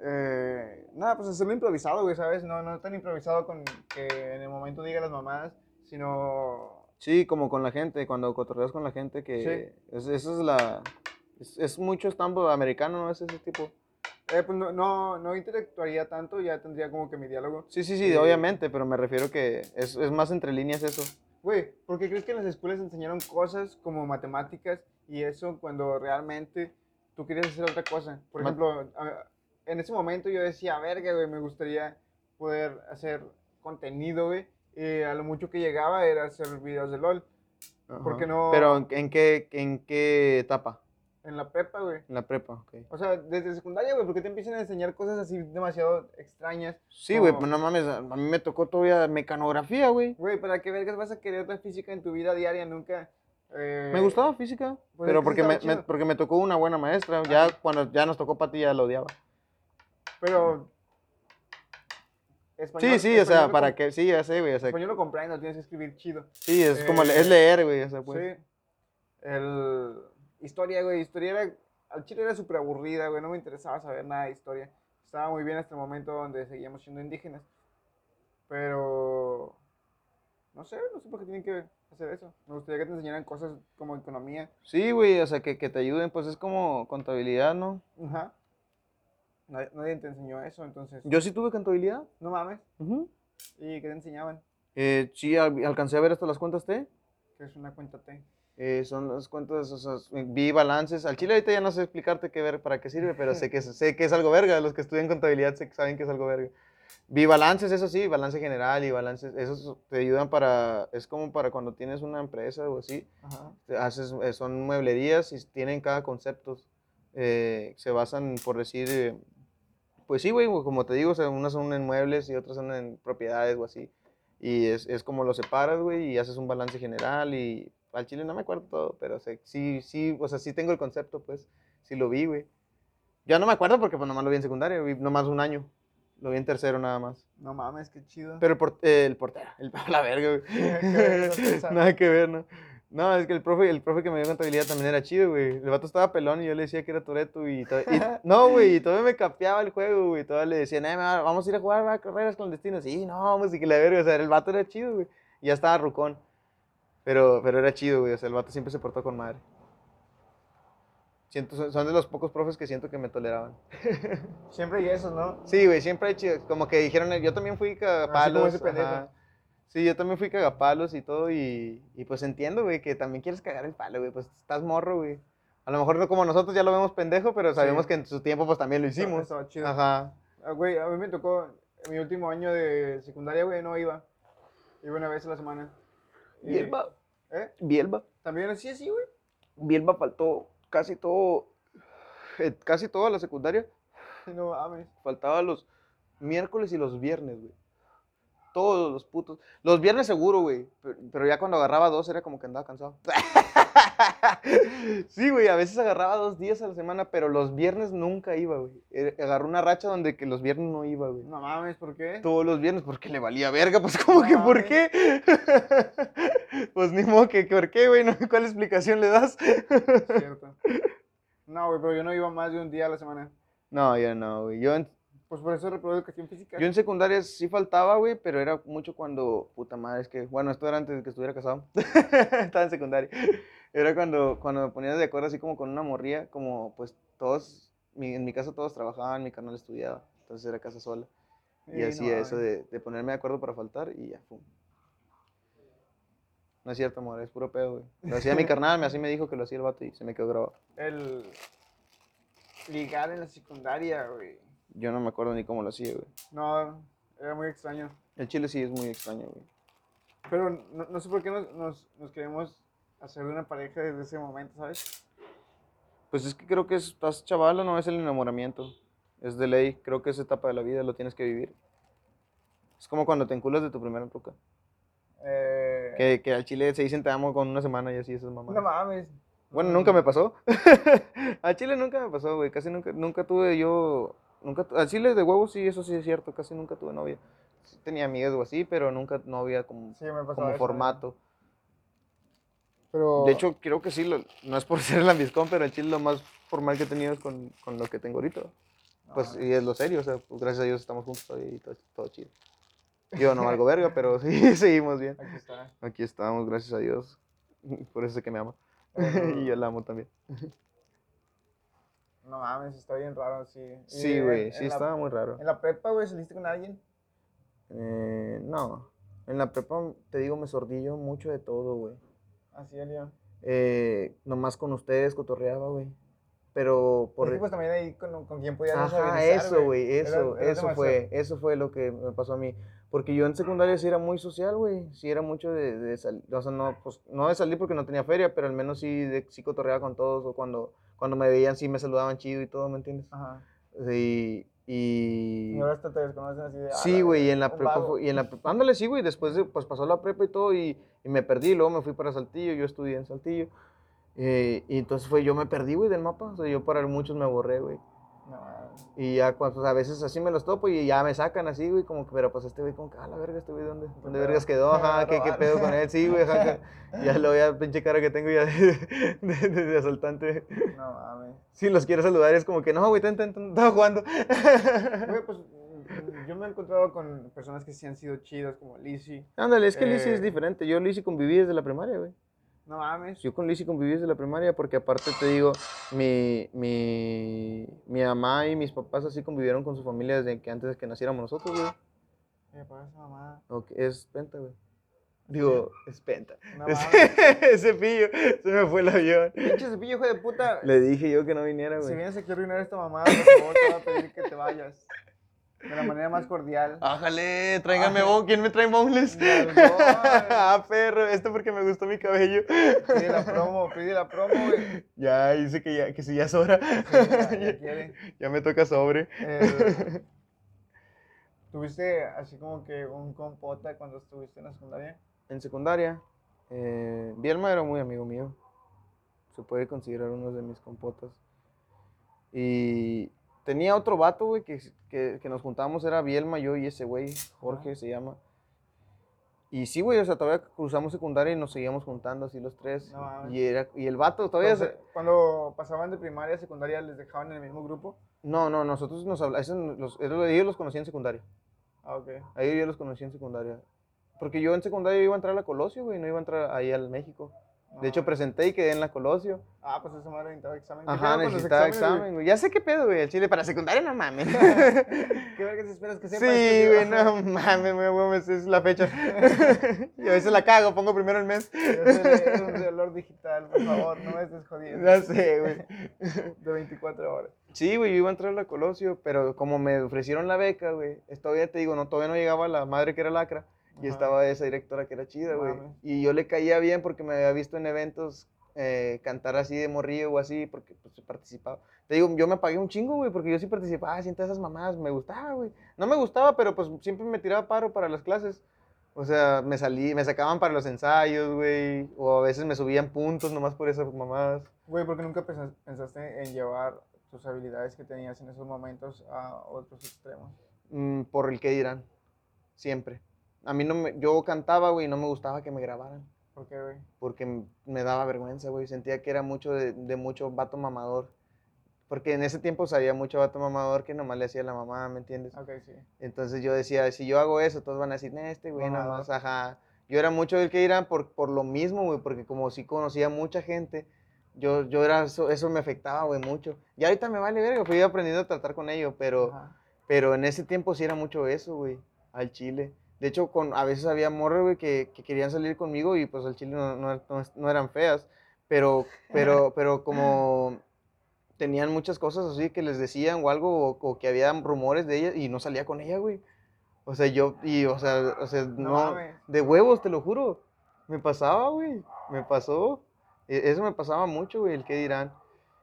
Eh, nada, pues hacerlo improvisado, güey, ¿sabes? No, no tan improvisado con que en el momento diga las mamadas, sino... Sí, como con la gente, cuando cotorreas con la gente, que es, eso es la... Es, es mucho estampo americano, ¿no? Es ese tipo. Eh, pues no, no, no intelectuaría tanto, ya tendría como que mi diálogo. Sí, sí, sí, Eh, obviamente, pero me refiero que es, es más entre líneas eso. Güey, ¿por qué crees que en las escuelas enseñaron cosas como matemáticas y eso cuando realmente tú querías hacer otra cosa? Por Ma- ejemplo, a- en ese momento yo decía, verga, güey, me gustaría poder hacer contenido, güey. Y a lo mucho que llegaba era hacer videos de LOL. ¿Por Ajá. qué no? Pero ¿en, qué, ¿en qué etapa? En la prepa, güey. En la prepa, ok. O sea, desde secundaria, güey, porque te empiezan a enseñar cosas así demasiado extrañas. Sí, güey, No. pues no mames, a mí me tocó todavía mecanografía, güey. Güey, ¿para qué vergas vas a querer la física en tu vida diaria? Nunca. eh, Me gustaba física, pues pero porque me, me- porque me tocó una buena maestra. Ya Ajá. cuando ya nos tocó para ti ya la odiaba. Pero. Español, Sí, sí, o sea, para que, sí, ya sé, güey, o sea, Español lo comprendo, tienes que escribir chido. sí, es como, le- es eh, leer, güey, o sea, pues. Sí. El. Historia, güey. Historia era. Al chile era súper aburrida, güey. No me interesaba saber nada de historia. Estaba muy bien hasta el momento donde seguíamos siendo indígenas. Pero. No sé, no sé por qué tienen que hacer eso. Me gustaría que te enseñaran cosas como economía. Sí, güey, o sea, que, que te ayuden, pues es como contabilidad, ¿no? Ajá. Nadie, nadie te enseñó eso, entonces. Yo sí tuve contabilidad. No mames. Ujú. ¿Y qué te enseñaban? Eh, sí, al- alcancé a ver hasta las cuentas T. Que es una cuenta T. Eh, son las cuentas, o sea, vi balances. Al chile ahorita ya no sé explicarte qué ver, para qué sirve, pero sé que, sé que es algo verga. Los que estudian contabilidad sé saben que es algo verga. Vi balances, eso sí, balance general y balances, esos te ayudan para, es como para cuando tienes una empresa o así, Ajá. haces, eh, son mueblerías y tienen cada concepto. eh, se basan, por decir, pues sí, güey, como te digo, o sea, unas son en muebles y otras son en propiedades o así. Y es, es como lo separas, güey, y haces un balance general y al chile no me acuerdo todo, pero sí, sí, o sea, sí tengo el concepto, pues, sí lo vi, güey. Ya no me acuerdo porque pues nomás lo vi en secundaria, vi nomás un año. Lo vi en tercero nada más. No mames, qué chido. Pero el, por- eh, el portero, el la verga, güey. Nada que ver, no Nada ¿no? Es que el profe, el profe que me dio contabilidad también era chido, güey. El vato estaba pelón y yo le decía que era Toreto y, to- y- no, güey, y todavía me capeaba el juego, güey. Todavía le decían, eh, ma, vamos a ir a jugar va, carreras clandestinas. Sí, no, vamos, y que la verga, o sea, el vato era chido, güey. Y ya estaba rucón. Pero, pero era chido, güey, o sea, el vato siempre se portó con madre. Siento, son- de los pocos profes que siento que me toleraban. Siempre hay eso, ¿no? Sí, güey, siempre hay chido. Como que dijeron, yo también fui cagapalos. ese pendejo. Sí, yo también fui cagapalos y todo. Y, y pues entiendo, güey, que también quieres cagar el palo, güey. Pues estás morro, güey. A lo mejor no como nosotros ya lo vemos pendejo, pero sabemos Sí. que en su tiempo pues también lo hicimos. Estaba chido. Ajá. Ah, Güey, a mí me tocó, en mi último año de secundaria, güey, no iba. Iba una vez a la semana. Y- Bielba, ¿Eh? Bielba. También así, así, güey. Bielba faltó casi todo, eh, casi toda la secundaria. No mames. Faltaba los miércoles y los viernes, güey. Todos los putos. Los viernes seguro, güey. Pero, ya cuando agarraba dos era como que andaba cansado. sí, güey, a veces agarraba dos días a la semana, pero los viernes nunca iba, güey. Eh, Agarró una racha donde que los viernes no iba, güey. No mames, ¿por qué? Todos los viernes, porque le valía verga, pues como que, ¿por qué? pues ni modo que, ¿por qué, güey? ¿No? ¿Cuál explicación le das? Cierto. No, güey, pero yo no iba más de un día a la semana. no, ya no, güey. Yo en, Pues por eso reprobé educación física. Yo en secundaria sí faltaba, güey, pero era mucho cuando, puta madre, es que, bueno, esto era antes de que estuviera casado. Estaba en secundaria. Era cuando, cuando me ponía de acuerdo así como con una morría, como pues todos, mi- en mi casa todos trabajaban, mi carnal estudiaba, entonces era casa sola. Y Sí, no hacía eso de, de ponerme de acuerdo para faltar y ya, pum. No es cierto, amor, es puro pedo, güey. Lo hacía mi carnal, me- así me dijo que lo hacía el vato y se me quedó grabado. El ligar en la secundaria, güey. Yo no me acuerdo ni cómo lo hacía, güey. No, era muy extraño. El chile sí es muy extraño, güey. Pero no, no sé por qué nos, nos, nos queremos hacer una pareja desde ese momento, ¿sabes? Pues es que creo que es- estás chaval, no es el enamoramiento. Es de ley. Creo que esa etapa de la vida lo tienes que vivir. Es como cuando te enculas de tu primera truca. Eh, Que, que al chile se dicen te amo con una semana y así esas mamás. No mames. Bueno, nunca me pasó. al chile nunca me pasó, güey. Casi nunca, nunca tuve yo. Nunca, al chile de huevos sí, eso sí es cierto. Casi nunca tuve novia. Sí tenía amigas o así, pero nunca novia como, Sí, me como eso, ¿eh? formato. Pero... De hecho, creo que sí, lo- no es por ser lambiscón, pero el chile lo más formal que he tenido es con, con lo que tengo ahorita. no, Pues, y es lo serio, o sea, pues, gracias a Dios estamos juntos y todo, todo chido. Yo no valgo verga, pero sí, seguimos bien. Aquí está. Aquí estamos, gracias a Dios. Por eso sé que me ama. Eh, y yo la amo también. No mames, está bien raro, sí. Sí, en- güey, sí la- estaba muy raro. ¿En la prepa, güey, saliste con alguien? Eh, no, en la prepa, te digo, me sordillo mucho de todo, güey. Así, León. Eh, nomás con ustedes cotorreaba, güey. Pero por... Por pues también ahí con, con quien podías Ajá, eso, güey, Era- eso, era eso fue, eso fue lo que me pasó a mí. Porque yo en secundaria sí era muy social, güey, sí era mucho de, de salir, o sea, no, pues, no de salir porque no tenía feria, pero al menos sí, de, sí cotorreaba con todos, o cuando, cuando me veían sí me saludaban chido y todo, ¿me entiendes? Ajá. Y, y... Y ahora hasta te desconocen así de... Sí, güey, y en la prepa, vago. y en la prepa, ándale, sí, güey, después de, pues pasó la prepa y todo, y, y me perdí, luego me fui para Saltillo, yo estudié en Saltillo, eh, y entonces fue, yo me perdí, güey, del mapa, o sea, yo para muchos me borré, güey. No. Y ya, pues, a veces así me los topo y ya me sacan así, güey, como que, pero pues este güey, como que, ah, la verga, este güey, ¿dónde, dónde vergas quedó? Ajá, ¿qué, qué pedo con él? Sí, güey, ajá, ya lo voy a pinche cara que tengo ya de, de, de- de asaltante. No mames. Sí, los quiero saludar, es como que, no, güey, estaba jugando. Güey, pues yo me he encontrado con personas que sí han sido chidas, como Lizzy. Ándale, es que Lizzy es Eh. diferente, yo Lizzy conviví desde la primaria, güey. No mames. Yo con Lizzy conviví desde la primaria porque aparte te digo, mi, mi, mi mamá y mis papás así convivieron con su familia desde que antes de que naciéramos nosotros, güey. ¿Qué pasa, mamá? Ok, es penta, güey. Digo, es penta. No Ese- mames. Ese pillo, se me fue el avión. Pinche cepillo, hijo de puta. Le dije yo que no viniera, Si güey. vienes aquí a arruinar esta mamá, por favor, te voy a pedir que te vayas. De la manera más cordial. Ájale, tráiganme bon. ¿Quién me trae boneless? Ah, perro, esto porque me gustó mi cabello. Pide la promo, pide la promo, güey. Ya, dice que ya, que si ya es hora. ya, ya quiere. Ya me toca sobre. El- ¿Tuviste así como que un compota cuando estuviste en la secundaria? En secundaria, eh, Bielma era muy amigo mío. Se puede considerar uno de mis compotas. Y tenía otro vato, güey, que, que, que nos juntábamos, era Bielma, yo y ese güey, Jorge se llama. Y sí, güey, o sea, todavía cruzamos secundaria y nos seguíamos juntando así los tres. No y, era, y el vato todavía... se- cuando pasaban de primaria a secundaria, ¿les dejaban en el mismo grupo? No, no, nosotros nos hablábamos, los, ellos los conocí en secundaria. Ah, ok. A ellos yo los conocí en secundaria. Porque yo en secundaria iba a entrar a la Colosio, güey, no iba a entrar ahí al México. De hecho, presenté y quedé en la Colosio. Ah, pues esa madre necesitaba examen. ¿Qué Ajá, los necesitaba examen, güey. Ya sé qué pedo, güey. El chile para secundaria no mames. ¿Qué vergas esperas que Sí, sepas? güey, no mames, güey, es la fecha. y a veces la cago, pongo primero el mes. Es un reloj digital, por favor, no me estés jodiendo. Ya sé, güey. De 24 horas. Sí, güey, yo iba a entrar a la Colosio, pero como me ofrecieron la beca, güey, todavía te digo, no, todavía no llegaba la madre que era lacra. Y Ajá. estaba esa directora que era chida, güey. Y yo le caía bien porque me había visto en eventos eh, cantar así de morrillo o así, porque pues participaba. Te digo, yo me pagué un chingo, güey, porque yo sí participaba, siento esas mamadas, me gustaba, güey. No me gustaba, pero pues siempre me tiraba paro para las clases. O sea, me salí, me sacaban para los ensayos, güey, o a veces me subían puntos nomás por esas mamadas. Güey, ¿por qué nunca pensa- pensaste en llevar tus habilidades que tenías en esos momentos a otros extremos? Mm, por el que dirán, siempre. A mí no me, yo cantaba, güey, y no me gustaba que me grabaran. ¿Por qué, güey? porque me daba vergüenza, güey. Sentía que era mucho de, de mucho vato mamador. Porque en ese tiempo sabía mucho vato mamador que nomás le hacía la mamá, ¿me entiendes? Ok, sí. Entonces yo decía, si yo hago eso, todos van a decir, "Nah, este güey Mamador. nomás, ajá. Yo era mucho del que irán por, por lo mismo, güey, porque como sí conocía mucha gente, yo, yo era, eso, eso me afectaba, güey, mucho. Y ahorita me vale verga, fui aprendiendo a tratar con ello, pero... Ajá. Pero en ese tiempo sí era mucho eso, güey, al chile. De hecho, con, a veces había morras, güey, que, que querían salir conmigo y pues al chile no, no- no- no eran feas. Pero, pero, pero como tenían muchas cosas así que les decían o algo, o, o que había rumores de ella y no salía con ella, güey. O sea, yo, y, o sea, o sea, No de huevos, te lo juro. Me pasaba, güey, me pasó. E- Eso me pasaba mucho, güey, el que dirán.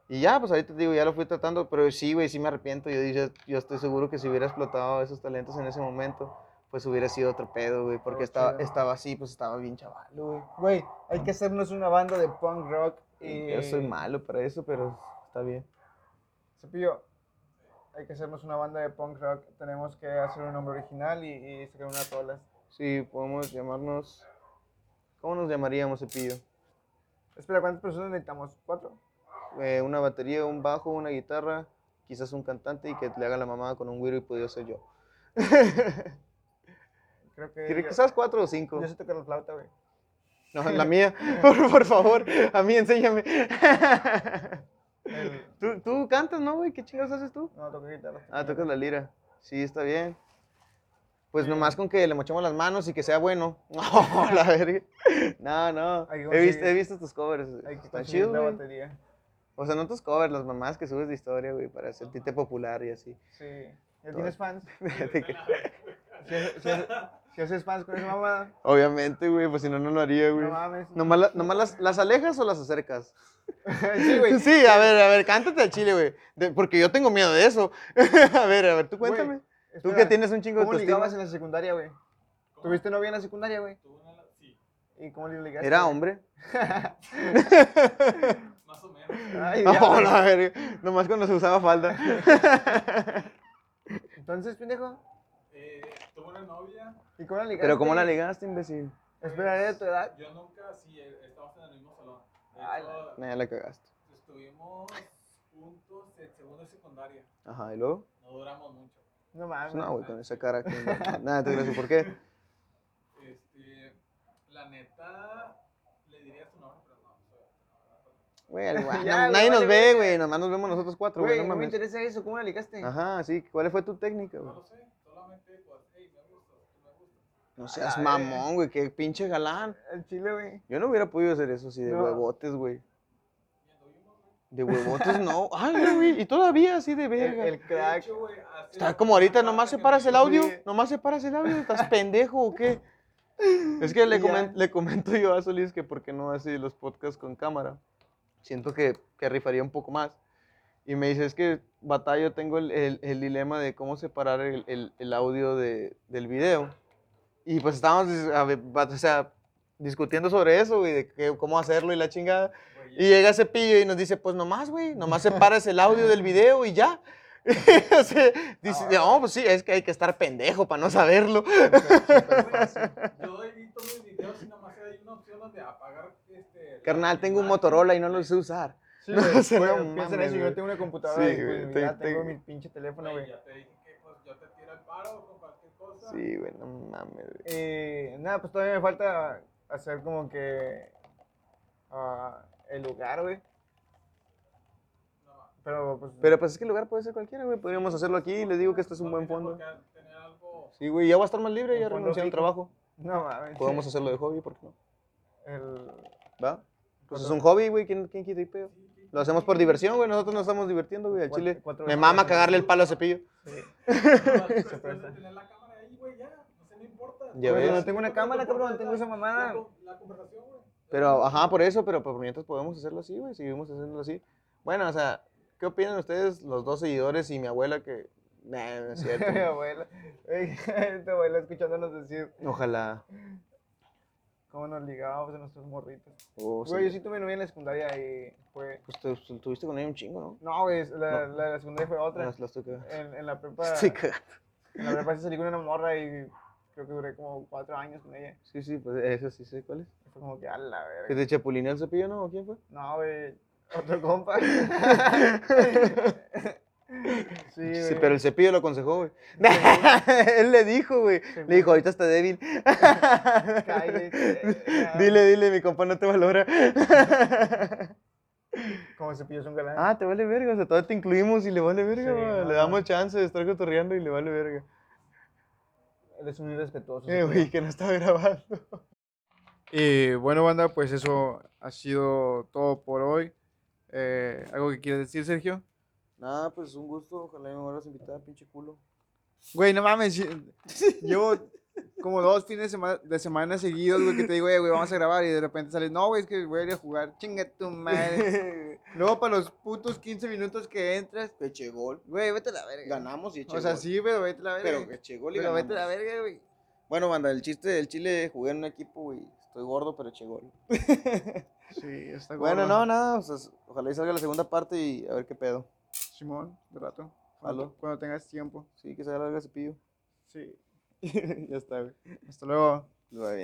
Y ya, pues ahorita te digo, ya lo fui tratando, pero sí, güey, sí me arrepiento. Yo, dije, yo estoy seguro que si hubiera explotado esos talentos en ese momento, pues hubiera sido otro pedo, güey, porque estaba, estaba así, pues estaba bien chaval, güey. Güey, hay que hacernos una banda de punk rock y... Yo soy malo para eso, pero está bien. Cepillo, hay que hacernos una banda de punk rock. Tenemos que hacer un nombre original y, y sacar unas rolas. Sí, podemos llamarnos... ¿Cómo nos llamaríamos, Cepillo? Espera, ¿cuántas personas necesitamos? ¿Cuatro? Eh, una batería, un bajo, una guitarra, quizás un cantante y que le haga la mamada con un güiro y podría ser yo. Creo que... Creo que ¿Sabes cuatro o cinco? Yo sé tocar la flauta, güey. No, la mía. Por, por favor, a mí enséñame. El- ¿Tú, tú cantas, ¿no, güey? ¿Qué chingados haces tú? No, toco guitarra. Ah, tocas la lira. Sí, está bien. Pues nomás con que le mochemos las manos y que sea bueno. No, la verga. No, He visto, he visto tus covers. La güey. batería. O sea, no tus covers, las mamás que subes de historia, güey, para sentirte popular y así. Sí. ¿Ya tienes fans? De que- Si haces, fans con esa mamada, Obviamente, güey, pues si no, no lo haría, güey. no mames. ¿Nomás, la- nomás las, las alejas o las acercas? sí, güey. Sí, a ver, a ver, cántate al chile, güey. Porque yo tengo miedo de eso. a ver, a ver, tú cuéntame. tú espera, que tienes un chingo de ¿Cómo ligabas en la secundaria, güey? ¿Tuviste novia en la secundaria, güey? Sí, ¿Y cómo le ligaste? ¿Era hombre? más o menos. Ay, No, ya, la verga. Nomás cuando se usaba falda. Entonces, pendejo. Eh, tuve una novia. ¿Y cómo la ligaste? Pero ¿cómo la ligaste, imbécil? Esperaré de tu edad. Yo nunca, sí, eh, estábamos en el mismo salón. De Ay, hecho, Nah, ya la cagaste. estuvimos juntos en segundo de secundaria. Ajá, ¿y luego? No duramos mucho. No mames. Pues no, güey, con esa cara que... Nada, te crees, ¿por qué? Este, la neta, le diría su nombre, pero no. soy- Güey, no- nadie nos ve, güey. Nomás nos vemos nosotros cuatro, güey. Güey, No no me interesa eso. ¿Cómo la ligaste? Ajá, sí. ¿Cuál fue tu técnica, No güey? lo sé, No seas mamón, güey. Qué pinche galán. El chile, güey. Yo no hubiera podido hacer eso así de No. huevotes, güey. De huevotes no. Ay, güey. Y todavía así de El, verga. el crack. Está como ahorita, nomás separas el audio. Sí. Nomás separas el audio. ¿Estás pendejo o qué? Es que le, Y ya. comen- le comento yo a Solís que por qué no hace los podcasts con cámara. Siento que, que rifaría un poco más. Y me dice, es que batallo, tengo el, el- el dilema de cómo separar el, el- audio de- del video. Y pues estábamos o sea, discutiendo sobre eso, güey, de que- cómo hacerlo y la chingada. Y llega Cepillo y nos dice, pues nomás, güey, nomás separas el audio del video y ya. Dice, no, pues sí, es que hay que estar pendejo para no saberlo. Yo edito mis videos y nada más hay una opción donde apagar este. Carnal, tengo un. Motorola y no lo sé usar. Sí, No, güey, o sea, güey, no piensa en eso, yo tengo una computadora Sí, y pues, güey, te- ya tengo te- mi pinche teléfono, Güey, ya te dije que pues yo te tiro el paro con cualquier cosa. Sí, güey, no mames, güey. Eh, nada, pues todavía me falta hacer como que ah, el lugar, güey. No, Pero pues. Pero pues es que el lugar puede ser cualquiera, güey. Podríamos hacerlo aquí. Les digo que este es un no buen fondo. algo. Sí, güey, ya va a estar más libre, ya renuncié al trabajo. No mames. Podemos hacerlo de hobby, ¿por qué no? El, ¿Va? Pues es un hobby, güey. ¿Quién, quién quita y pedo? Lo hacemos por diversión, güey. Nosotros nos estamos divirtiendo, güey. Al Cuatro- chile. cuatro Me mama cagarle el palo a cepillo. sí. Ya. No sé, no importa. Ya Güey, ves. no tengo una cámara, cabrón, tengo esa mamada. La, conversación, güey. Pero, ajá, por eso, pero por mientras podemos hacerlo así, güey. Seguimos haciéndolo así. Bueno, o sea, ¿qué opinan ustedes, los dos seguidores y mi abuela que. Nah, no es cierto. Mi abuela. Tu abuela escuchándonos decir Ojalá. Cómo nos ligábamos a nuestros morritos. Oh, sí. Güey, yo sí tuve novia en la secundaria y fue. Pues te, tuviste con ella un chingo, ¿no? No, güey, la, No. la de la secundaria fue otra. Las, las. En, en la prepa. Estoy cagando. En la prepa sí salí con una morra y creo que duré como cuatro años con ella. Sí, sí, pues eso sí sé cuál es. Fue como que a la verga. ¿Que te chapulineó el cepillo, no? ¿O quién fue? No, güey. Otro compa. sí. Sí, pero el cepillo lo aconsejó, güey. Él le dijo, güey. Le dijo, ahorita está débil. Dile, dile, mi compa no te valora. Como se pilló un galán. ah, te vale verga. O sea, todavía te incluimos y le vale verga, Sí, no, Le damos chance de estar cotorreando y le vale verga. Él es un irrespetuoso. Eh, güey, que no estaba grabando. Y bueno, banda, pues eso ha sido todo por hoy. Eh, ¿Algo que quieres decir, Sergio? Nada, pues un gusto. Ojalá me vuelvas a invitar, pinche culo. Güey, no mames. Llevo como dos fines de semana, de semana seguidos, güey, que te digo, "Eh, güey, vamos a grabar. Y de repente sales, no, güey, es que voy a ir a jugar. Chinga tu madre. Luego, para los putos 15 minutos que entras, Eché gol. güey, vete a la verga. Ganamos y eché O sea, gol. sí, pero vete a la verga. Pero eché gol y Pero vete a la ganamos. verga, güey. Bueno, banda, el chiste del Chile, jugué en un equipo, güey. Estoy gordo, pero eché gol. Sí, está Bueno, gordo. no, nada, o sea, ojalá y salga la segunda parte y a ver qué pedo. Simón, de rato. Cuando, Jalo. cuando tengas tiempo. Sí, que se haga larga cepillo. Sí. ya está, güey. Hasta luego. Lo va bien.